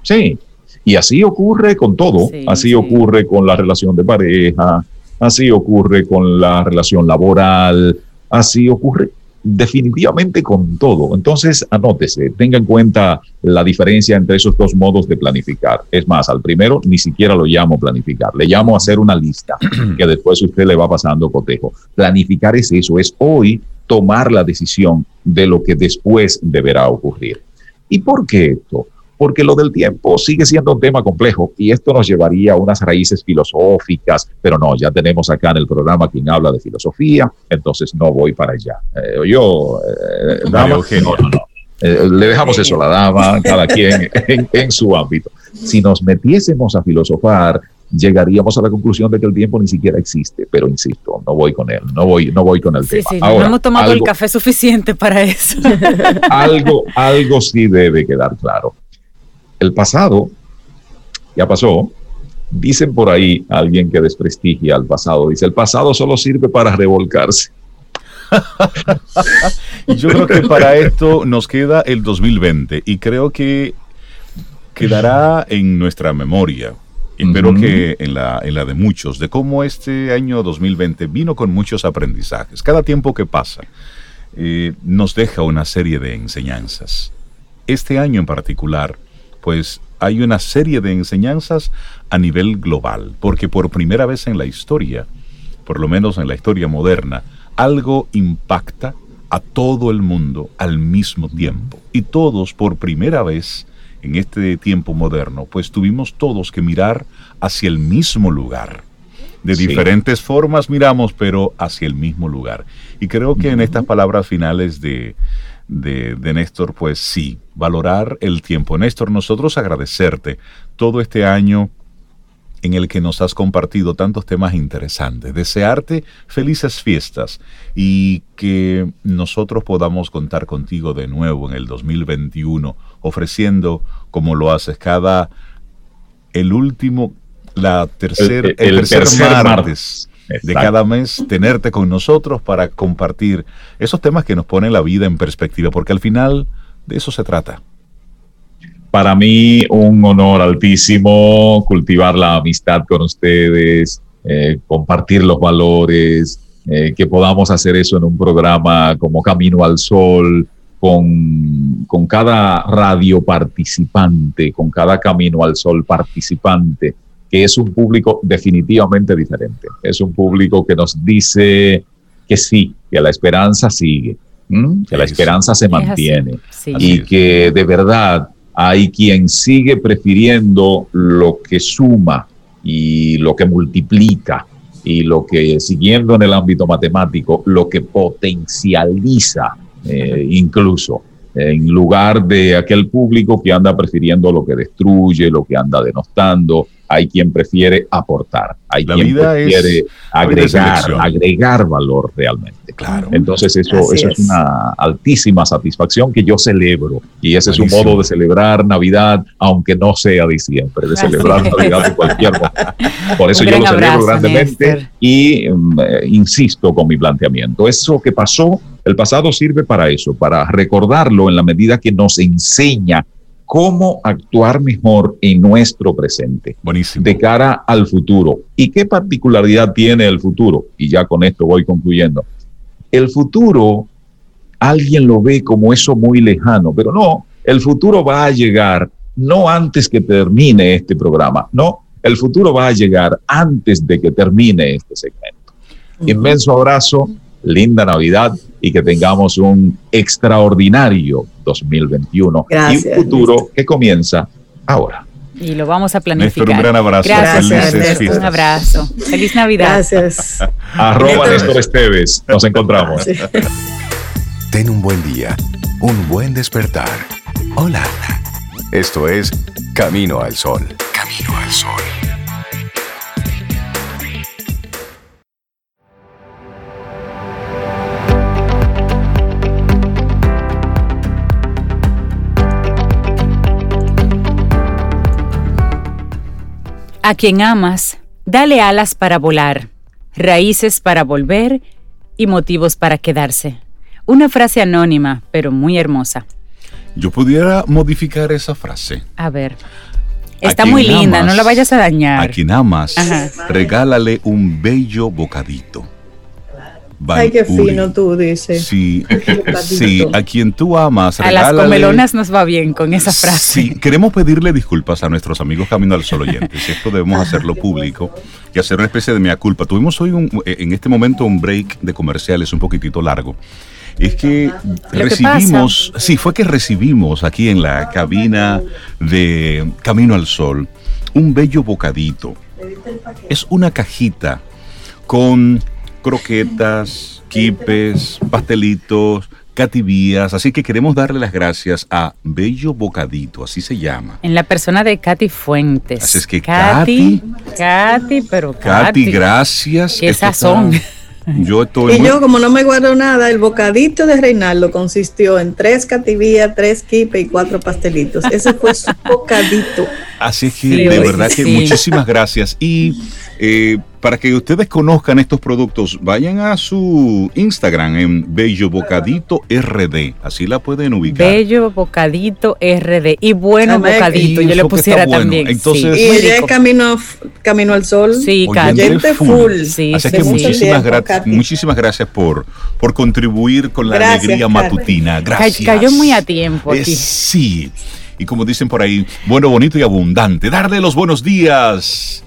Sí, y así ocurre con todo, así ocurre con la relación de pareja, así ocurre con la relación laboral, así ocurre definitivamente con todo. Entonces, anótese, tenga en cuenta la diferencia entre esos dos modos de planificar. Es más, al primero ni siquiera lo llamo planificar, le llamo hacer una lista que después usted le va pasando cotejo. Planificar es eso, es hoy tomar la decisión de lo que después deberá ocurrir. ¿Y por qué esto? Porque lo del tiempo sigue siendo un tema complejo y esto nos llevaría a unas raíces filosóficas, pero no, ya tenemos acá en el programa quien habla de filosofía, entonces no voy para allá. Eh, yo, eh, dama, no, no, no. Eh, le dejamos eso a la dama, cada quien en, su ámbito. Si nos metiésemos a filosofar, llegaríamos a la conclusión de que el tiempo ni siquiera existe, pero insisto, no voy con él, no voy, no voy con el tema. Sí, no hemos tomado el café suficiente para eso. algo, algo sí debe quedar claro el pasado ya pasó. Dicen por ahí alguien que desprestigia al pasado, dice, el pasado solo sirve para revolcarse. Yo creo que para esto nos queda el 2020 y creo que quedará en nuestra memoria. Espero que en la, en la de muchos, de cómo este año 2020 vino con muchos aprendizajes. Cada tiempo que pasa eh, nos deja una serie de enseñanzas. Este año en particular, pues hay una serie de enseñanzas a nivel global, porque por primera vez en la historia, por lo menos en la historia moderna, algo impacta a todo el mundo al mismo tiempo. Y todos por primera vez en este tiempo moderno, pues tuvimos todos que mirar hacia el mismo lugar. De diferentes formas miramos, pero hacia el mismo lugar. Y creo que en estas palabras finales de, de, de, Néstor, pues sí, valorar el tiempo. Néstor, nosotros agradecerte todo este año en el que nos has compartido tantos temas interesantes. Desearte felices fiestas y que nosotros podamos contar contigo de nuevo en el 2021, ofreciendo, como lo haces cada, el último, la tercer, el, tercer, martes. De cada mes tenerte con nosotros para compartir esos temas que nos ponen la vida en perspectiva, porque al final de eso se trata. Para mí un honor altísimo cultivar la amistad con ustedes, eh, compartir los valores, eh, que podamos hacer eso en un programa como Camino al Sol, con, con cada radio participante, con cada Camino al Sol participante, que es un público definitivamente diferente. Es un público que nos dice que sí, que la esperanza sigue, que la esperanza se mantiene y que de verdad hay quien sigue prefiriendo lo que suma y lo que multiplica y lo que, siguiendo en el ámbito matemático, lo que potencializa eh, incluso en lugar de aquel público que anda prefiriendo lo que destruye, lo que anda denostando, hay quien prefiere aportar, hay quien prefiere agregar, agregar valor realmente. Claro. Entonces eso, eso es. una altísima satisfacción que yo celebro y ese es un modo de celebrar Navidad, aunque no sea diciembre, de celebrar Navidad de cualquier modo. Por eso yo lo celebro grandemente y mm, eh, insisto con mi planteamiento. Eso que pasó, el pasado sirve para eso, para recordarlo en la medida que nos enseña cómo actuar mejor en nuestro presente, Buenísimo. de cara al futuro. ¿Y qué particularidad tiene el futuro? Y ya con esto voy concluyendo. El futuro, alguien lo ve como eso muy lejano, pero no, el futuro va a llegar no antes que termine este programa, no, el futuro va a llegar antes de que termine este segmento. Inmenso abrazo, linda Navidad y que tengamos un extraordinario 2021 Gracias, y un futuro que comienza ahora. Y lo vamos a planificar. Néstor, un gran abrazo. Gracias, Felices Ernesto, un abrazo. Feliz Navidad. Gracias. Arroba Néstor Esteves. Nos encontramos. Sí. Ten un buen día, un buen despertar. Hola. Esto es Camino al Sol. Camino al Sol. A quien amas, dale alas para volar, raíces para volver y motivos para quedarse. Una frase anónima, pero muy hermosa. Yo pudiera modificar esa frase. A ver. Está muy linda, no la vayas a dañar. A quien amas, Ajá. regálale un bello bocadito. Ay, qué Uri. fino tú dices. Sí, sí, a quien tú amas, a las comelonas nos va bien con esa frase. Sí, queremos pedirle disculpas a nuestros amigos Camino al Sol oyentes. Esto debemos hacerlo público y hacer una especie de mea culpa. Tuvimos hoy un- eh, en este momento un break de comerciales un poquitito largo. Es que que recibimos, sí, fue que recibimos aquí en la cabina de Camino al Sol un bello bocadito. Es una cajita con croquetas, quipes, pastelitos, cativías. Así que queremos darle las gracias a Bello Bocadito, así se llama. En la persona de Katy Fuentes. Así es que, Katy, Katy, pero Katy. Katy, gracias. Qué Esto sazón. está- Yo estoy Y muy- yo, como no me guardo nada, el bocadito de Reinaldo consistió en tres cativías, tres quipe y cuatro pastelitos. Ese fue su bocadito. Así es que Sí, de verdad que muchísimas gracias. Y eh, para que ustedes conozcan estos productos, vayan a su Instagram en Bello Bocadito RD. Así la pueden ubicar. Bello bocadito RD. Y bueno Amén. bocadito, Y yo le pusiera bueno. también. Entonces- sí, Y rico. camino, camino al sol. Sí, Oyente Katy. Oyente full. Sí, Así sí, que sí. muchísimas, gra- Katy. muchísimas gracias por, por contribuir con la Gracias, alegría Katy. matutina. Gracias. Cayó muy a tiempo Eh, sí. y como dicen por ahí, bueno, bonito y abundante. Darle los buenos días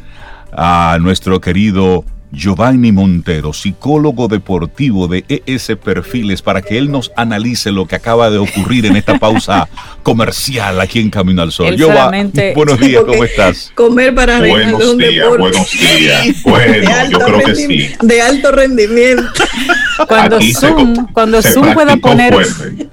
a nuestro querido Giovanni Montero, psicólogo deportivo de ES Perfiles, para que él nos analice lo que acaba de ocurrir en esta pausa comercial aquí en Camino al Sol. Giovanni, buenos días, ¿cómo estás? Comer para Buenos días, buenos días. Bueno, yo creo que sí. De alto rendimiento. Cuando Zoom, cuando Zoom pueda poner,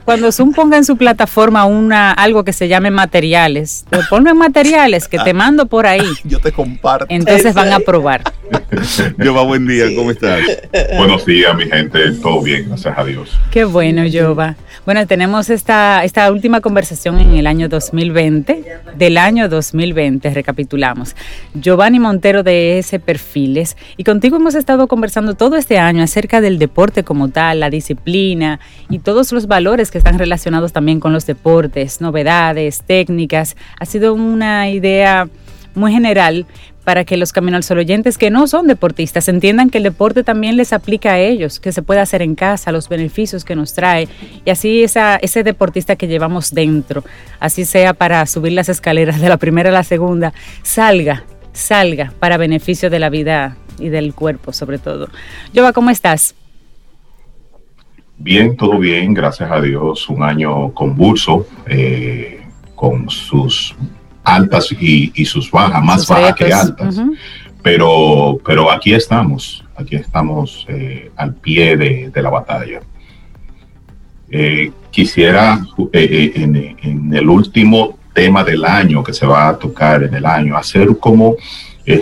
cuando Zoom ponga en su plataforma una algo que se llame materiales, te ponen materiales que te mando por ahí. Yo te comparto. Entonces van a probar. Jova, buen día, ¿cómo estás? Buenos días, mi gente, todo bien, gracias a Dios. Qué bueno, Jova. Bueno, tenemos esta, esta última conversación en el año 2020, del año 2020, recapitulamos. Giovanni Montero de ese Perfiles, y contigo hemos estado conversando todo este año acerca del deporte como tal, la disciplina y todos los valores que están relacionados también con los deportes, novedades, técnicas. Ha sido una idea muy general para que los Camino al Sol oyentes que no son deportistas entiendan que el deporte también les aplica a ellos, que se puede hacer en casa, los beneficios que nos trae y así ese deportista que llevamos dentro, así sea para subir las escaleras de la primera a la segunda, salga, salga para beneficio de la vida y del cuerpo sobre todo. Jova, ¿cómo estás? Bien, todo bien, gracias a Dios, un año convulso, eh, con sus altas y, sus bajas, más bajas que altas. pero, pero aquí estamos, aquí estamos eh, al pie de, la batalla. Eh, quisiera eh, en, el último tema del año que se va a tocar en el año, hacer como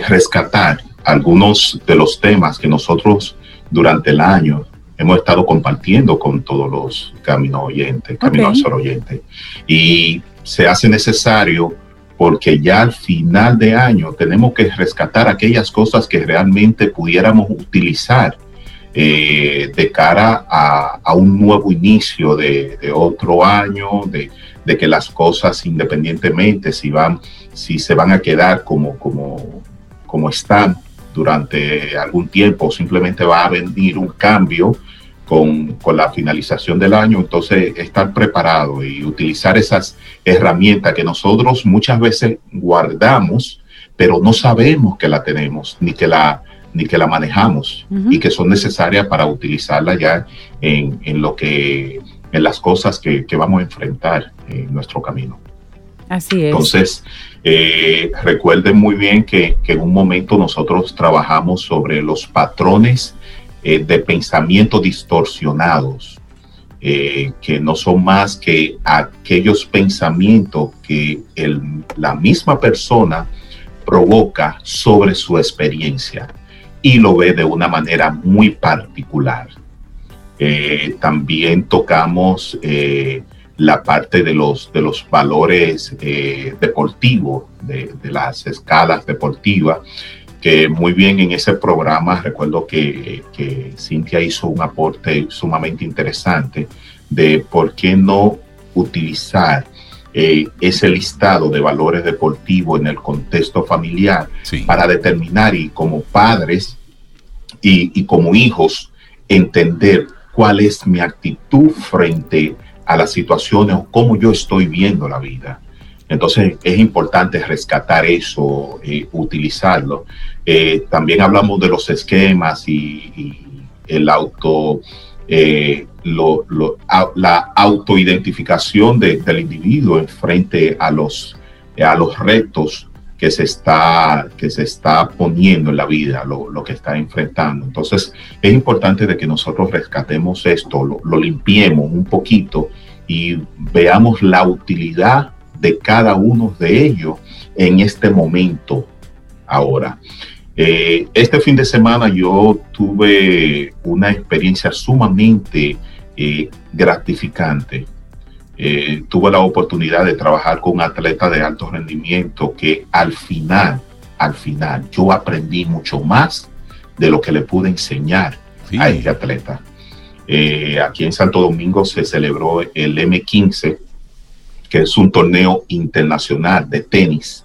rescatar algunos de los temas que nosotros durante el año hemos estado compartiendo con todos los caminos oyentes, caminos oyentes. Y se hace necesario porque ya al final de año tenemos que rescatar aquellas cosas que realmente pudiéramos utilizar eh, de cara a, un nuevo inicio de, otro año, de, que las cosas independientemente si van, si se van a quedar como, como, como están durante algún tiempo, simplemente va a venir un cambio con, la finalización del año, entonces estar preparado y utilizar esas herramientas que nosotros muchas veces guardamos, pero no sabemos que la tenemos, ni que la, ni que la manejamos y que son necesarias para utilizarla ya en, lo que, en las cosas que, vamos a enfrentar en nuestro camino. Así es. Entonces, eh, recuerden muy bien que, que, en un momento nosotros trabajamos sobre los patrones eh, de pensamientos distorsionados, eh, que no son más que aquellos pensamientos que la misma persona provoca sobre su experiencia y lo ve de una manera muy particular. Eh, también tocamos la parte de los, de los valores deportivos, de, de, las escalas deportivas, que muy bien en ese programa, recuerdo que, que Cintia hizo un aporte sumamente interesante de por qué no utilizar eh, ese listado de valores deportivos en el contexto familiar para determinar y como padres y, y, como hijos entender cuál es mi actitud frente a las situaciones o cómo yo estoy viendo la vida. Entonces es importante rescatar eso, y utilizarlo. Eh, también hablamos de los esquemas y, el auto, eh, la autoidentificación del individuo en frente a los, a los retos que se está, que se está poniendo en la vida, lo, que está enfrentando. Entonces, es importante de que nosotros rescatemos esto, lo, lo, limpiemos un poquito y veamos la utilidad de cada uno de ellos en este momento ahora. Eh, este fin de semana yo tuve una experiencia sumamente eh, gratificante. Eh, tuve la oportunidad de trabajar con un atleta de alto rendimiento que al final, al final, yo aprendí mucho más de lo que le pude enseñar a este atleta. aquí en Santo Domingo se celebró el M15, que es un torneo internacional de tenis,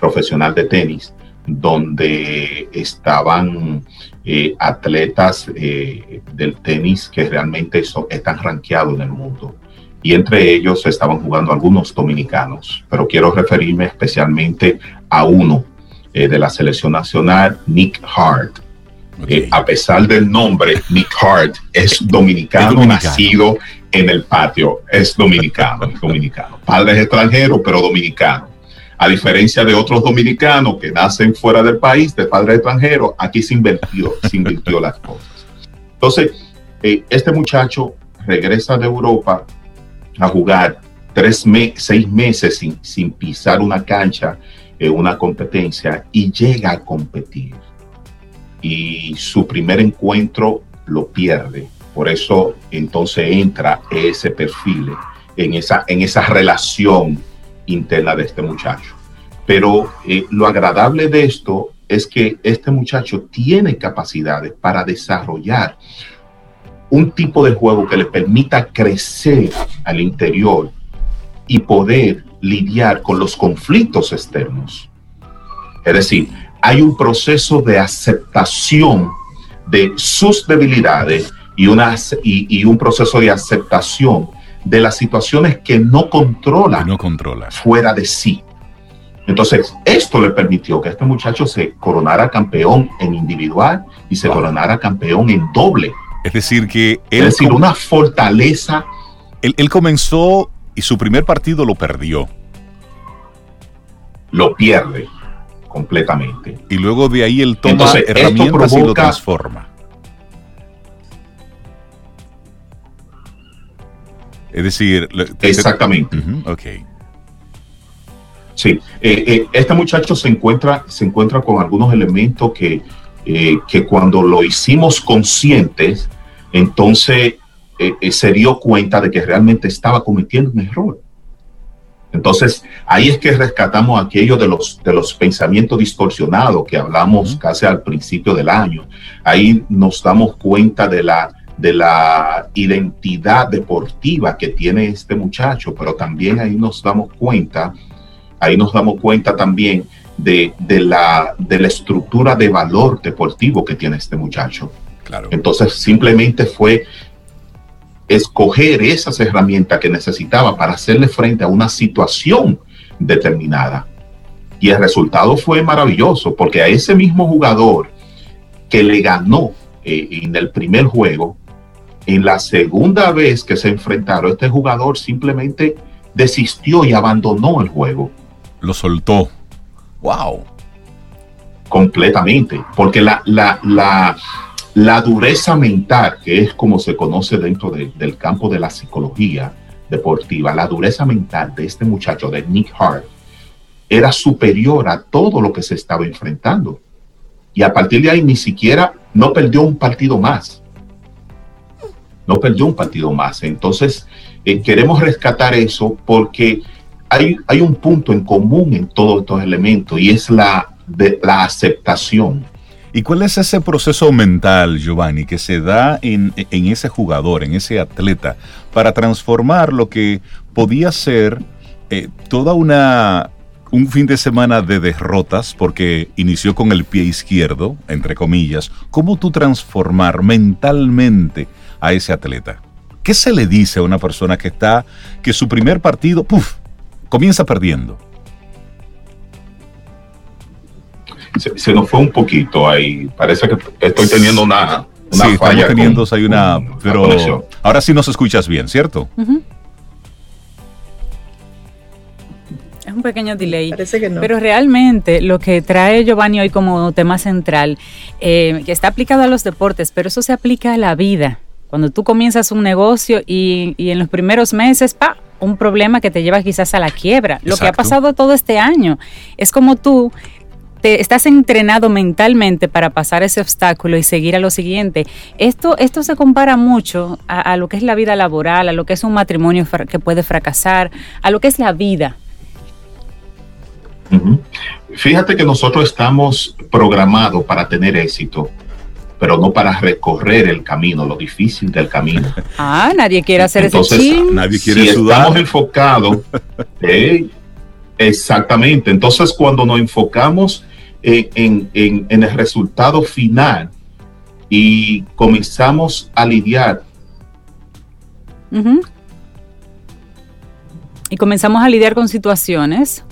profesional de tenis, donde estaban eh, atletas eh, del tenis que realmente están rankeados en el mundo. y entre ellos estaban jugando algunos dominicanos, pero quiero referirme especialmente a uno eh, de la selección nacional, Nick Hart. A pesar del nombre, Nick Hart es dominicano, nacido en el patio, es dominicano, es dominicano. Padres extranjeros, pero dominicano. A diferencia de otros dominicanos que nacen fuera del país, de padres extranjeros, aquí se invirtió, se invirtió las cosas. Entonces, eh, este muchacho regresa de Europa a jugar tres seis meses sin, pisar una cancha, en una competencia, y llega a competir. Y su primer encuentro lo pierde. Por eso entonces entra ese perfil, en esa, en esa relación interna de este muchacho. Pero eh, lo agradable de esto es que este muchacho tiene capacidades para desarrollar un tipo de juego que le permita crecer al interior y poder lidiar con los conflictos externos. Es decir, hay un proceso de aceptación de sus debilidades y, una, y, un proceso de aceptación de las situaciones que no controla, no controla fuera de sí. Entonces, esto le permitió que este muchacho se coronara campeón en individual y se coronara campeón en doble es decir, que él. Es decir, una fortaleza. Él, comenzó y su primer partido lo perdió. Lo pierde completamente. Y luego de ahí él toma herramientas y lo transforma. Es decir, exactamente. ok. Sí, eh, eh, este muchacho se encuentra, se encuentra con algunos elementos que, eh, que cuando lo hicimos conscientes, entonces se dio cuenta de que realmente estaba cometiendo un error. Entonces, ahí es que rescatamos aquello de los, de los pensamientos distorsionados que hablamos casi al principio del año. Ahí nos damos cuenta de la, de la identidad deportiva que tiene este muchacho, pero también ahí nos damos cuenta, ahí nos damos cuenta también de, de, la, de la estructura de valor deportivo que tiene este muchacho. Entonces simplemente fue escoger esas herramientas que necesitaba para hacerle frente a una situación determinada. Y el resultado fue maravilloso, porque a ese mismo jugador que le ganó eh, en el primer juego, en la segunda vez que se enfrentaron, este jugador simplemente desistió y abandonó el juego. Lo soltó. ¡Wow! Completamente, porque la, la, la, la dureza mental, que es como se conoce dentro del campo de la psicología deportiva, la dureza mental de este muchacho, de Nick Hart, era superior a todo lo que se estaba enfrentando. Y a partir de ahí ni siquiera no perdió un partido más. No perdió un partido más. Entonces, eh, queremos rescatar eso porque hay, hay un punto en común en todos estos elementos y es la, la aceptación ¿Y cuál es ese proceso mental, Giovanni, que se da en, ese jugador, en ese atleta, para transformar lo que podía ser eh, toda una un fin de semana de derrotas, porque inició con el pie izquierdo, entre comillas, ¿cómo tú transformar mentalmente a ese atleta? ¿Qué se le dice a una persona que está, que su primer partido, puff, comienza perdiendo? se, nos fue un poquito ahí. Parece que estoy teniendo una, una sí, falla. teniendo hay una, pero ahora sí nos escuchas bien, ¿cierto? Es un pequeño delay. Parece que no. Pero realmente lo que trae Giovanni hoy como tema central, eh, que está aplicado a los deportes, pero eso se aplica a la vida. Cuando tú comienzas un negocio y, y en los primeros meses, pa, un problema que te lleva quizás a la quiebra. Lo que ha pasado todo este año es como tú estás entrenado mentalmente para pasar ese obstáculo y seguir a lo siguiente. Esto, esto se compara mucho a, lo que es la vida laboral, a lo que es un matrimonio que puede fracasar, a lo que es la vida. Fíjate que nosotros estamos programados para tener éxito, pero no para recorrer el camino, lo difícil del camino. Ah, nadie quiere hacer Entonces, ese Nadie quiere si Estamos enfocados. exactamente. Entonces, cuando nos enfocamos en, el resultado final y comenzamos a lidiar y comenzamos a lidiar con situaciones,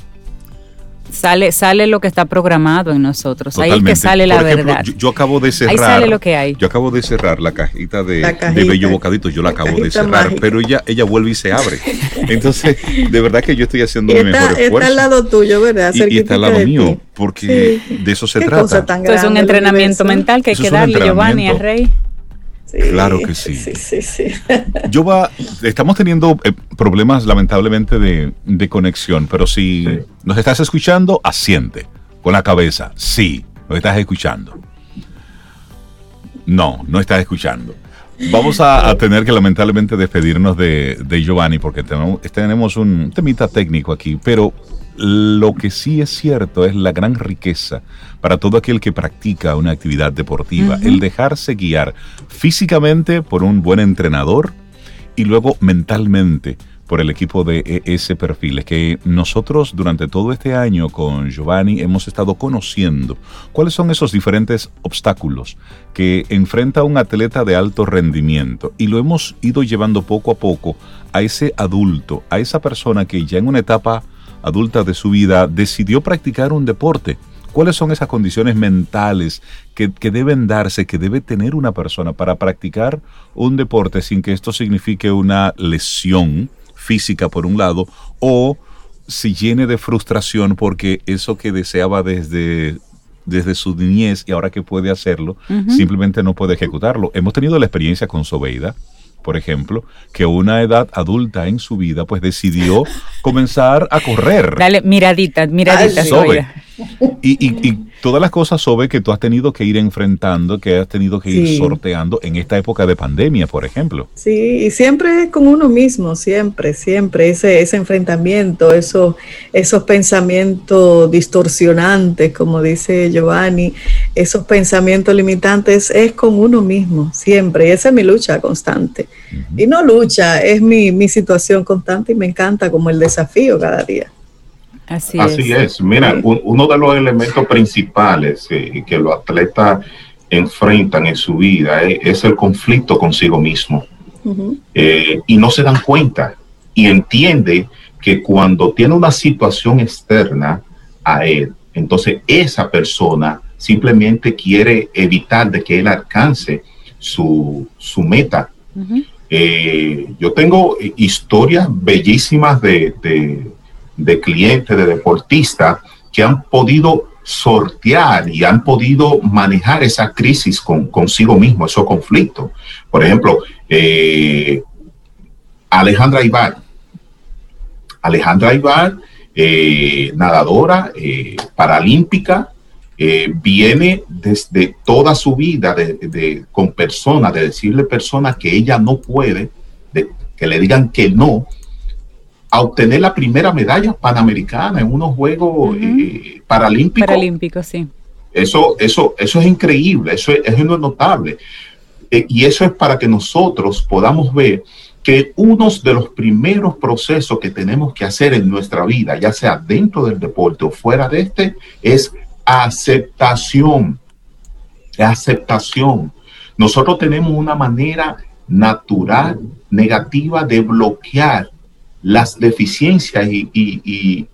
sale, sale lo que está programado en nosotros. Ahí es que sale la verdad. Yo, acabo de cerrar. Ahí sale lo que hay. Yo acabo de cerrar la cajita de, de Bello Bocadito, yo la, acabo de cerrar, pero ella, ella vuelve y se abre. Entonces, de verdad que yo estoy haciendo mi mejor esfuerzo. Está al lado tuyo, ¿verdad? Y, y está al lado mío, porque de eso se trata. Entonces, es un entrenamiento mental que hay que darle, Giovanni, a Rey claro que sí. Sí, sí, sí. Yo va, estamos teniendo eh, problemas lamentablemente de, conexión, pero si nos estás escuchando, asiente con la cabeza. Sí, nos estás escuchando. No, no estás escuchando. Vamos a, tener que lamentablemente despedirnos de, de Giovanni porque tenemos, tenemos un temita técnico aquí, pero lo que sí es cierto es la gran riqueza para todo aquel que practica una actividad deportiva, el dejarse guiar físicamente por un buen entrenador y luego mentalmente por el equipo de ese perfil. Es que nosotros durante todo este año con Giovanni hemos estado conociendo cuáles son esos diferentes obstáculos que enfrenta un atleta de alto rendimiento y lo hemos ido llevando poco a poco a ese adulto, a esa persona que ya en una etapa adulta de su vida decidió practicar un deporte. ¿Cuáles son esas condiciones mentales que, deben darse, que debe tener una persona para practicar un deporte sin que esto signifique una lesión física por un lado o se llene de frustración porque eso que deseaba desde desde su niñez y ahora que puede hacerlo, simplemente no puede ejecutarlo. Hemos tenido la experiencia con Sobeida, por ejemplo, que una edad adulta en su vida, pues decidió comenzar a correr. Dale, miradita, miradita. Y, todas las cosas sobre que tú has tenido que ir enfrentando, que has tenido que ir sorteando en esta época de pandemia, por ejemplo. Sí, y siempre con uno mismo, siempre, siempre, ese, ese enfrentamiento, esos, esos pensamientos distorsionantes, como dice Giovanni, esos pensamientos limitantes, es con uno mismo, siempre, y esa es mi lucha constante. Y no lucha, es mi, mi situación constante y me encanta como el desafío cada día. Así, es. Mira, uno de los elementos principales que los atletas enfrentan en su vida es, el conflicto consigo mismo. Eh, y no se dan cuenta y entiende que cuando tiene una situación externa a él, entonces esa persona simplemente quiere evitar de que él alcance su, meta. Eh, yo tengo historias bellísimas de, de clientes, de deportistas que han podido sortear y han podido manejar esa crisis con, consigo mismo, esos conflictos. Por ejemplo, eh, Alejandra Ibar. Alejandra Ibar, eh, nadadora eh, paralímpica, viene desde toda su vida de, con personas, de decirle personas que ella no puede, de, que le digan que no, a obtener la primera medalla panamericana en unos Juegos eh, Paralímpicos. Paralímpicos, sí. Eso, eso, eso es increíble, eso es, es notable. Eh, y eso es para que nosotros podamos ver que uno de los primeros procesos que tenemos que hacer en nuestra vida, ya sea dentro del deporte o fuera de este, es aceptación. Aceptación. Nosotros tenemos una manera natural, negativa de bloquear las deficiencias y,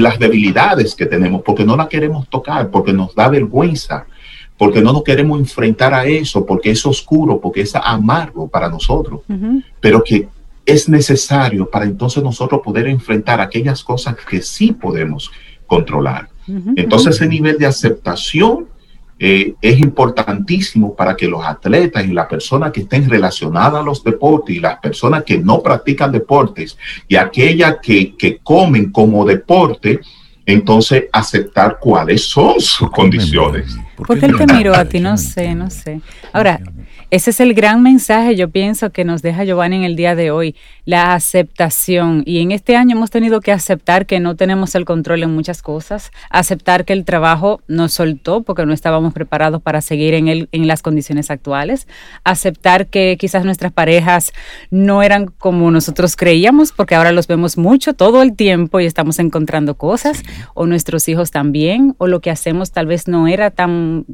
las debilidades que tenemos, porque no las queremos tocar, porque nos da vergüenza, porque no nos queremos enfrentar a eso, porque es oscuro, porque es amargo para nosotros, pero que es necesario para entonces nosotros poder enfrentar aquellas cosas que sí podemos controlar. Entonces ese nivel de aceptación eh, es importantísimo para que los atletas y las personas que estén relacionadas a los deportes y las personas que no practican deportes y aquellas que, que comen como deporte, entonces aceptar cuáles son sus condiciones. ¿Por qué él te miró a ti? No sé, no sé. Ahora, ese es el gran mensaje, yo pienso, que nos deja Giovanni en el día de hoy, la aceptación. Y en este año hemos tenido que aceptar que no tenemos el control en muchas cosas, aceptar que el trabajo nos soltó porque no estábamos preparados para seguir en, el, en las condiciones actuales, aceptar que quizás nuestras parejas no eran como nosotros creíamos, porque ahora los vemos mucho, todo el tiempo y estamos encontrando cosas, o nuestros hijos también, o lo que hacemos tal vez no era tan,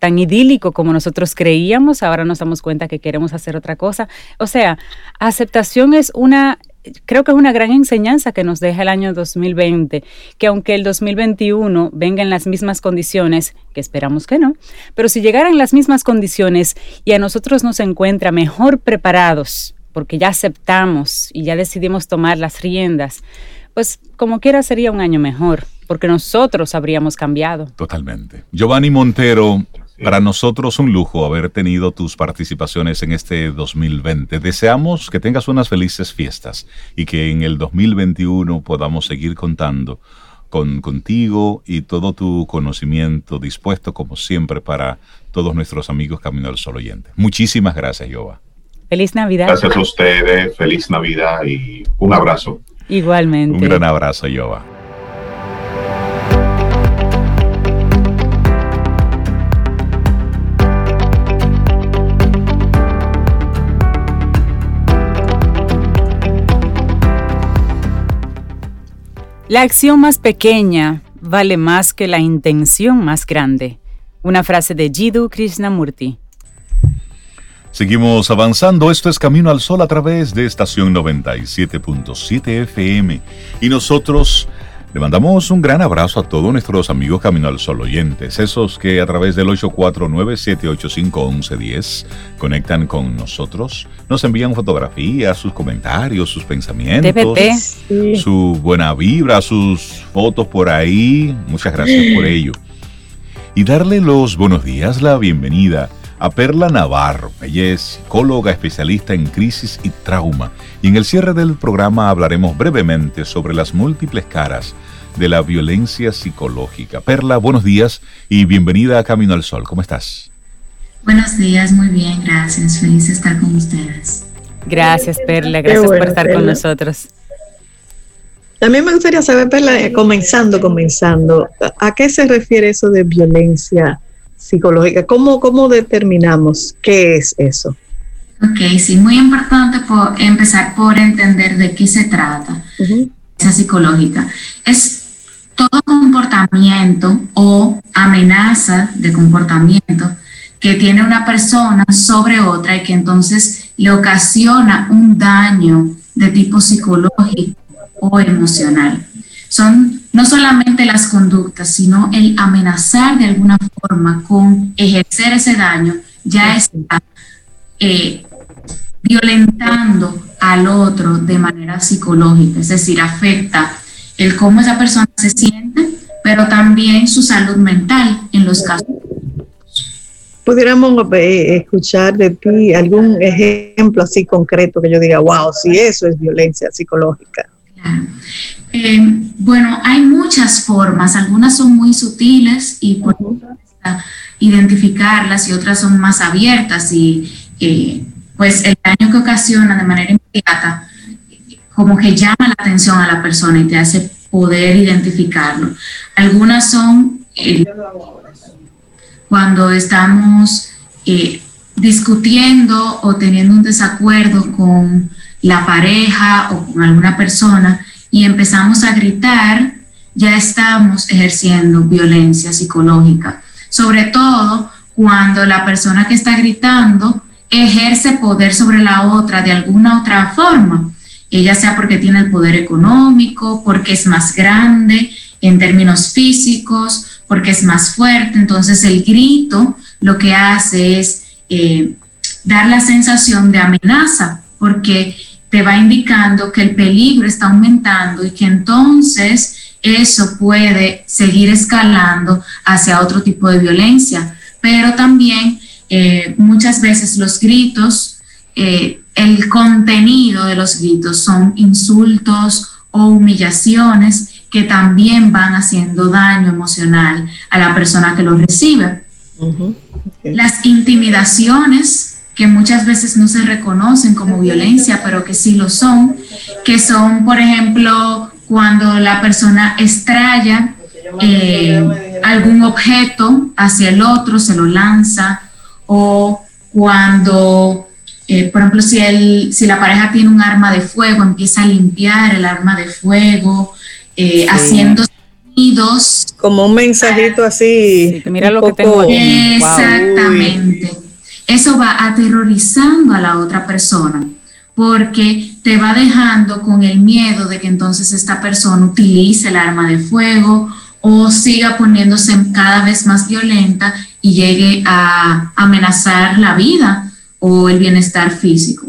tan idílico como nosotros creíamos, ahora nos cuenta que queremos hacer otra cosa. O sea, aceptación es una creo que es una gran enseñanza que nos deja el año 2020, que aunque el 2021 venga en las mismas condiciones, que esperamos que no, pero si llegaran las mismas condiciones y a nosotros nos encuentra mejor preparados, porque ya aceptamos y ya decidimos tomar las riendas, pues como quiera sería un año mejor, porque nosotros habríamos cambiado. Totalmente. Giovanni Montero, para nosotros un lujo haber tenido tus participaciones en este 2020. Deseamos que tengas unas felices fiestas y que en el 2021 podamos seguir contando con contigo y todo tu conocimiento dispuesto como siempre para todos nuestros amigos Camino al Sol oyentes. Muchísimas gracias, Jova. Feliz Navidad. Gracias a ustedes, feliz Navidad y un abrazo. Igualmente. Un gran abrazo, Jova. La acción más pequeña vale más que la intención más grande. Una frase de Jiddu Krishnamurti. Seguimos avanzando. Esto es Camino al Sol a través de estación 97.7 FM. Y nosotros le mandamos un gran abrazo a todos nuestros amigos Camino al Sol oyentes, esos que a través del 849-785-1110 conectan con nosotros, nos envían fotografías, sus comentarios, sus pensamientos, su buena vibra, sus fotos por ahí. Muchas gracias por ello. Y darle los buenos días, la bienvenida a Perla Navarro. Ella es psicóloga especialista en crisis y trauma. Y en el cierre del programa hablaremos brevemente sobre las múltiples caras de la violencia psicológica. Perla, buenos días y bienvenida a Camino al Sol. ¿Cómo estás? Buenos días, muy bien, gracias. Feliz de estar con ustedes. Gracias, Perla. Gracias por estar con nosotros. También me gustaría saber, Perla, eh, comenzando, comenzando, ¿a qué se refiere eso de violencia psicológica. ¿Cómo, cómo determinamos qué es eso? Ok, sí, muy importante por empezar por entender de qué se trata esa psicológica. Es todo comportamiento o amenaza de comportamiento que tiene una persona sobre otra y que entonces le ocasiona un daño de tipo psicológico o emocional. Son no solamente las conductas, sino el amenazar de alguna forma con ejercer ese daño, ya está eh, violentando al otro de manera psicológica, es decir, afecta el cómo esa persona se siente, pero también su salud mental en los casos. Pudiéramos eh, escuchar de ti algún ejemplo así concreto que yo diga, wow, si eso es violencia psicológica. Claro. Eh, bueno, hay muchas formas, algunas son muy sutiles y por identificarlas y otras son más abiertas y eh, pues el daño que ocasiona de manera inmediata como que llama la atención a la persona y te hace poder identificarlo. Algunas son eh, cuando estamos discutiendo o teniendo un desacuerdo con la pareja o con alguna persona y empezamos a gritar, ya estamos ejerciendo violencia psicológica. Sobre todo cuando la persona que está gritando ejerce poder sobre la otra de alguna otra forma, ella sea porque tiene el poder económico, porque es más grande en términos físicos, porque es más fuerte. Entonces el grito lo que hace es eh, dar la sensación de amenaza, porque te va indicando que el peligro está aumentando y que entonces eso puede seguir escalando hacia otro tipo de violencia. Pero también eh, muchas veces los gritos, eh, el contenido de los gritos son insultos o humillaciones que también van haciendo daño emocional a la persona que lo recibe. Las intimidaciones que muchas veces no se reconocen como violencia, pero que sí lo son, que son, por ejemplo, cuando la persona extraña eh, algún objeto hacia el otro, se lo lanza, o cuando, eh, por ejemplo, si, el, si la pareja tiene un arma de fuego, empieza a limpiar el arma de fuego, eh, haciendo sonidos. Como un mensajito así. mira lo que tengo Exactamente eso va aterrorizando a la otra persona, porque te va dejando con el miedo de que entonces esta persona utilice el arma de fuego o siga poniéndose cada vez más violenta y llegue a amenazar la vida o el bienestar físico.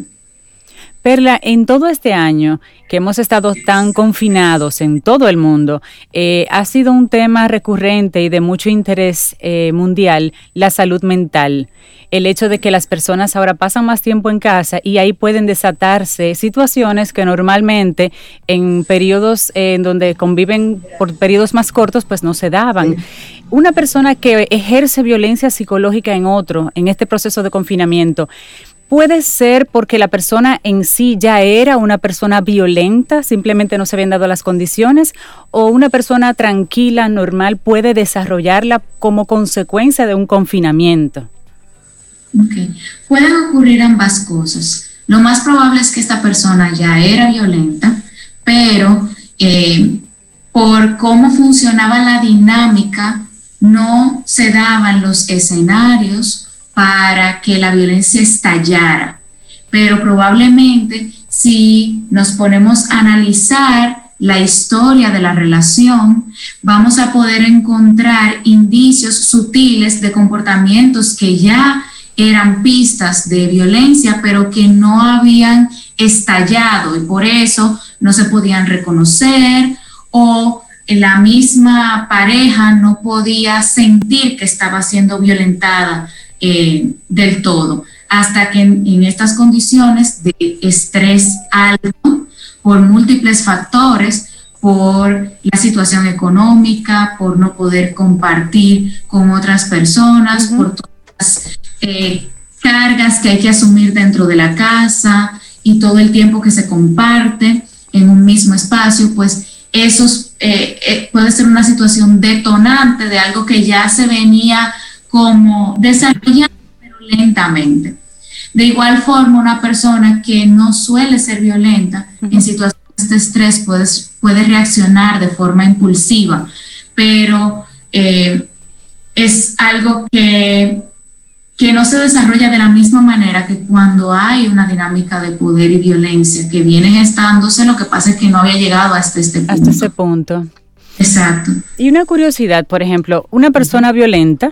Perla, en todo este año que hemos estado tan confinados en todo el mundo, eh, ha sido un tema recurrente y de mucho interés eh, mundial la salud mental. El hecho de que las personas ahora pasan más tiempo en casa y ahí pueden desatarse situaciones que normalmente en periodos eh, en donde conviven por periodos más cortos, pues no se daban. Una persona que ejerce violencia psicológica en otro, en este proceso de confinamiento, Puede ser porque la persona en sí ya era una persona violenta, simplemente no se habían dado las condiciones, o una persona tranquila, normal, puede desarrollarla como consecuencia de un confinamiento. Okay. Pueden ocurrir ambas cosas. Lo más probable es que esta persona ya era violenta, pero eh, por cómo funcionaba la dinámica, no se daban los escenarios para que la violencia estallara. Pero probablemente si nos ponemos a analizar la historia de la relación, vamos a poder encontrar indicios sutiles de comportamientos que ya eran pistas de violencia, pero que no habían estallado y por eso no se podían reconocer o la misma pareja no podía sentir que estaba siendo violentada eh, del todo, hasta que en, estas condiciones de estrés alto, por múltiples factores, por la situación económica, por no poder compartir con otras personas, por todas las eh, cargas que hay que asumir dentro de la casa y todo el tiempo que se comparte en un mismo espacio, pues eso eh, puede ser una situación detonante de algo que ya se venía como desarrollando, pero lentamente. De igual forma, una persona que no suele ser violenta en situaciones de estrés puede, puede reaccionar de forma impulsiva, pero eh, es algo que, que no se desarrolla de la misma manera que cuando hay una dinámica de poder y violencia que vienen estándose, lo que pasa es que no había llegado hasta este punto. Hasta ese punto. Exacto. Y una curiosidad, por ejemplo, una persona violenta,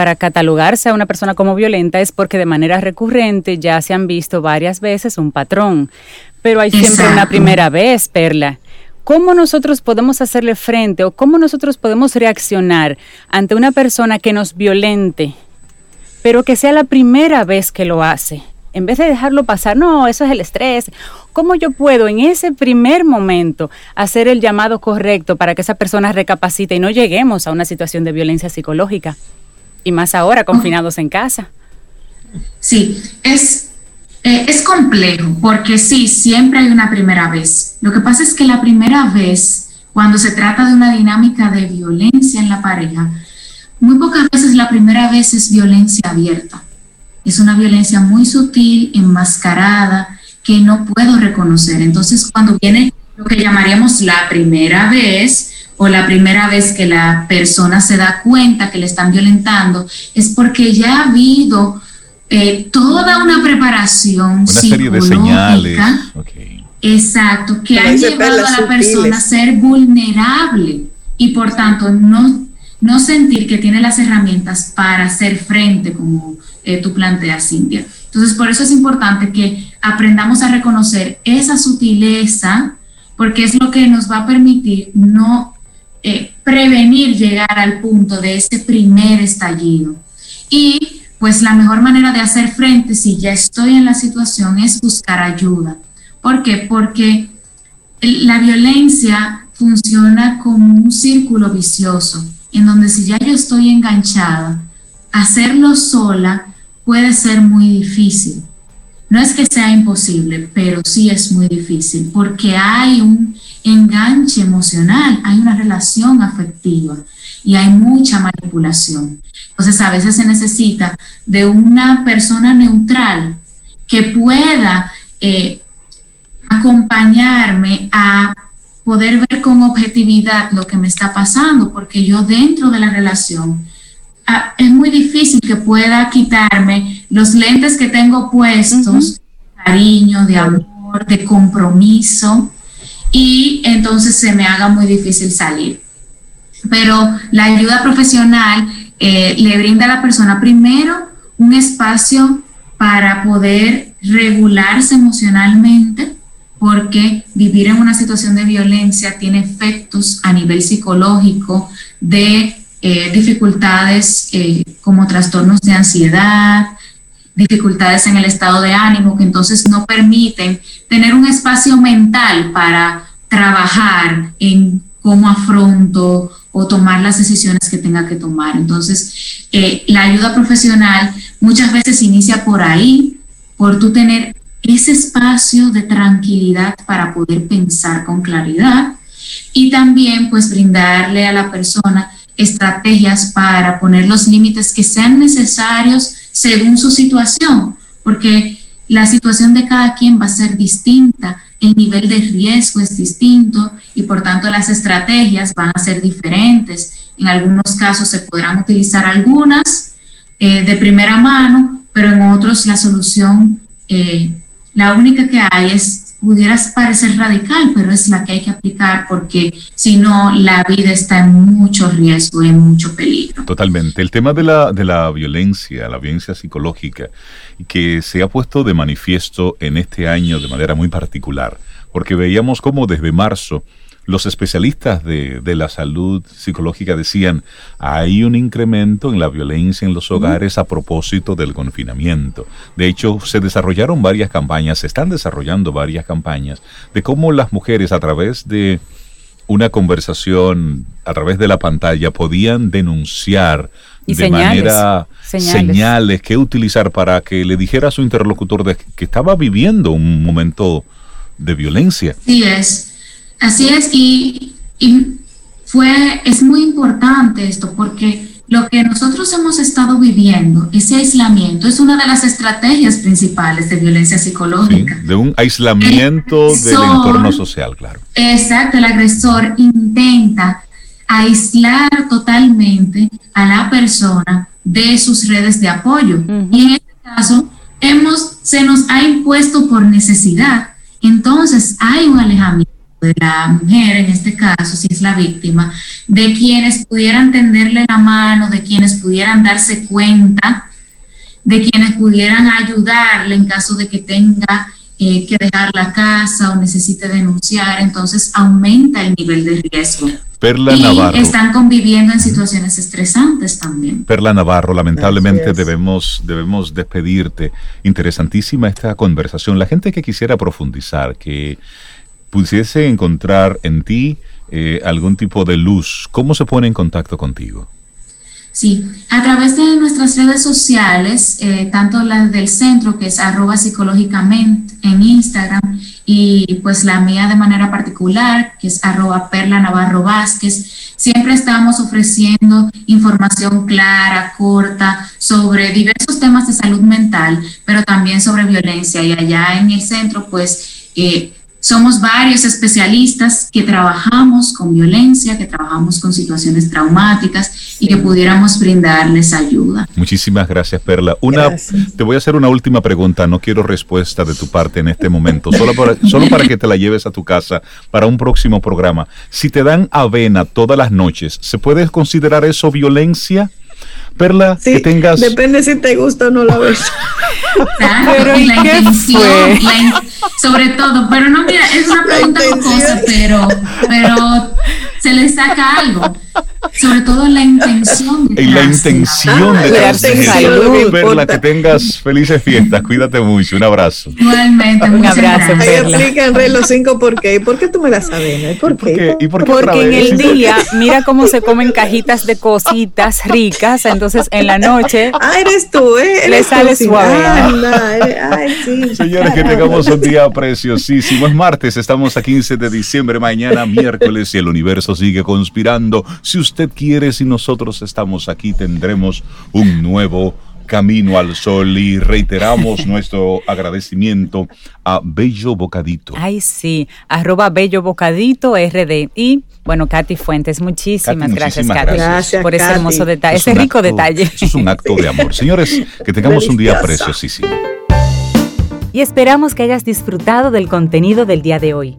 para catalogarse a una persona como violenta es porque de manera recurrente ya se han visto varias veces un patrón. Pero hay siempre una primera vez, Perla. ¿Cómo nosotros podemos hacerle frente o cómo nosotros podemos reaccionar ante una persona que nos violente, pero que sea la primera vez que lo hace? En vez de dejarlo pasar, no, eso es el estrés. ¿Cómo yo puedo en ese primer momento hacer el llamado correcto para que esa persona recapacite y no lleguemos a una situación de violencia psicológica? Y más ahora, confinados en casa. Sí, es, eh, es complejo, porque sí, siempre hay una primera vez. Lo que pasa es que la primera vez, cuando se trata de una dinámica de violencia en la pareja, muy pocas veces la primera vez es violencia abierta. Es una violencia muy sutil, enmascarada, que no puedo reconocer. Entonces, cuando viene lo que llamaríamos la primera vez, o la primera vez que la persona se da cuenta que le están violentando, es porque ya ha habido eh, toda una preparación una serie de señales. Exacto, que ha llevado a la persona a ser vulnerable y por tanto no, no sentir que tiene las herramientas para hacer frente, como eh, tú planteas, Cintia. Entonces, por eso es importante que aprendamos a reconocer esa sutileza, porque es lo que nos va a permitir no eh, prevenir llegar al punto de ese primer estallido. Y pues la mejor manera de hacer frente si ya estoy en la situación es buscar ayuda. ¿Por qué? Porque la violencia funciona como un círculo vicioso, en donde si ya yo estoy enganchada, hacerlo sola puede ser muy difícil. No es que sea imposible, pero sí es muy difícil porque hay un enganche emocional, hay una relación afectiva y hay mucha manipulación. Entonces a veces se necesita de una persona neutral que pueda eh, acompañarme a poder ver con objetividad lo que me está pasando, porque yo dentro de la relación ah, es muy difícil que pueda quitarme los lentes que tengo puestos cariño, de amor, de compromiso y entonces se me haga muy difícil salir. Pero la ayuda profesional eh, le brinda a la persona primero un espacio para poder regularse emocionalmente, porque vivir en una situación de violencia tiene efectos a nivel psicológico de eh, dificultades eh, como trastornos de ansiedad, dificultades en el estado de ánimo, que entonces no permiten tener un espacio mental para trabajar en cómo afronto o tomar las decisiones que tenga que tomar. Entonces, eh, la ayuda profesional muchas veces inicia por ahí, por tú tener ese espacio de tranquilidad para poder pensar con claridad y también pues brindarle a la persona estrategias para poner los límites que sean necesarios según su situación, porque la situación de cada quien va a ser distinta, el nivel de riesgo es distinto y por tanto las estrategias van a ser diferentes. En algunos casos se podrán utilizar algunas eh, de primera mano, pero en otros la solución, eh, la única que hay es pudieras parecer radical, pero es la que hay que aplicar porque si no, la vida está en mucho riesgo, en mucho peligro. Totalmente. El tema de la, de la violencia, la violencia psicológica, que se ha puesto de manifiesto en este año de manera muy particular, porque veíamos cómo desde marzo los especialistas de, la salud psicológica decían, hay un incremento en la violencia en los hogares a propósito del confinamiento. De hecho, se desarrollaron varias campañas, se están desarrollando varias campañas de cómo las mujeres a través de una conversación, a través de la pantalla, podían denunciar de manera señales. que utilizar para que le dijera a su interlocutor de que estaba viviendo un momento de violencia. Sí es. Así es, y, fue, es muy importante esto porque lo que nosotros hemos estado viviendo, ese aislamiento, es una de las estrategias principales de violencia psicológica. de un aislamiento del entorno social, claro. Exacto, el agresor intenta aislar totalmente a la persona de sus redes de apoyo. Y en este caso, hemos, se nos ha impuesto por necesidad. Entonces, hay un alejamiento de la mujer, en este caso, si es la víctima, de quienes pudieran tenderle la mano, de quienes pudieran darse cuenta, de quienes pudieran ayudarle en caso de que tenga eh, que dejar la casa o necesite denunciar, entonces aumenta el nivel de riesgo. Perla y Navarro. Están conviviendo en situaciones estresantes también. Perla Navarro, lamentablemente debemos, debemos despedirte. Interesantísima esta conversación. La gente que quisiera profundizar, que pudiese encontrar en ti eh, algún tipo de luz, ¿cómo se pone en contacto contigo? Sí, a través de nuestras redes sociales, eh, tanto las del centro, que es arroba psicológicamente en Instagram, y pues la mía de manera particular, que es arroba perla navarro vázquez, siempre estamos ofreciendo información clara, corta, sobre diversos temas de salud mental, pero también sobre violencia. Y allá en el centro, pues... Eh, somos varios especialistas que trabajamos con violencia, que trabajamos con situaciones traumáticas y que pudiéramos brindarles ayuda. Muchísimas gracias, Perla. Una, te voy a hacer una última pregunta. No quiero respuesta de tu parte en este momento, solo para, solo para que te la lleves a tu casa para un próximo programa. Si te dan avena todas las noches, ¿se puede considerar eso violencia? Perla, que tengas. Depende si te gusta o no la ves. pero la intención, sobre todo, pero no, mira, es una pregunta cosa, pero, pero se le saca algo. Sobre todo la intención. En la intención de salud. Perla, que tengas felices fiestas. Cuídate mucho. Un abrazo. Igualmente. Un abrazo. Ahí explican los cinco por qué. ¿Y por qué tú me das avena? ¿Por qué? ¿Y por qué? Porque en el día, mira cómo se comen cajitas de cositas ricas. Entonces, en la noche. Ah, eres tú, ¿eh? le sale suave. ay, sí. Señores, que tengamos un día preciosísimo. Es martes, estamos a 15 de diciembre. Mañana, miércoles, y el universo sigue conspirando. Si usted quiere, si nosotros estamos aquí, tendremos un nuevo camino al sol y reiteramos nuestro agradecimiento a Bello Bocadito. Ay, sí, arroba Bello Bocadito RD. Y bueno, Katy Fuentes, muchísimas gracias, Katy, por ese hermoso detalle, ese rico detalle. Eso es un acto de amor. Señores, que tengamos un día preciosísimo. y esperamos que hayas disfrutado del contenido del día de hoy.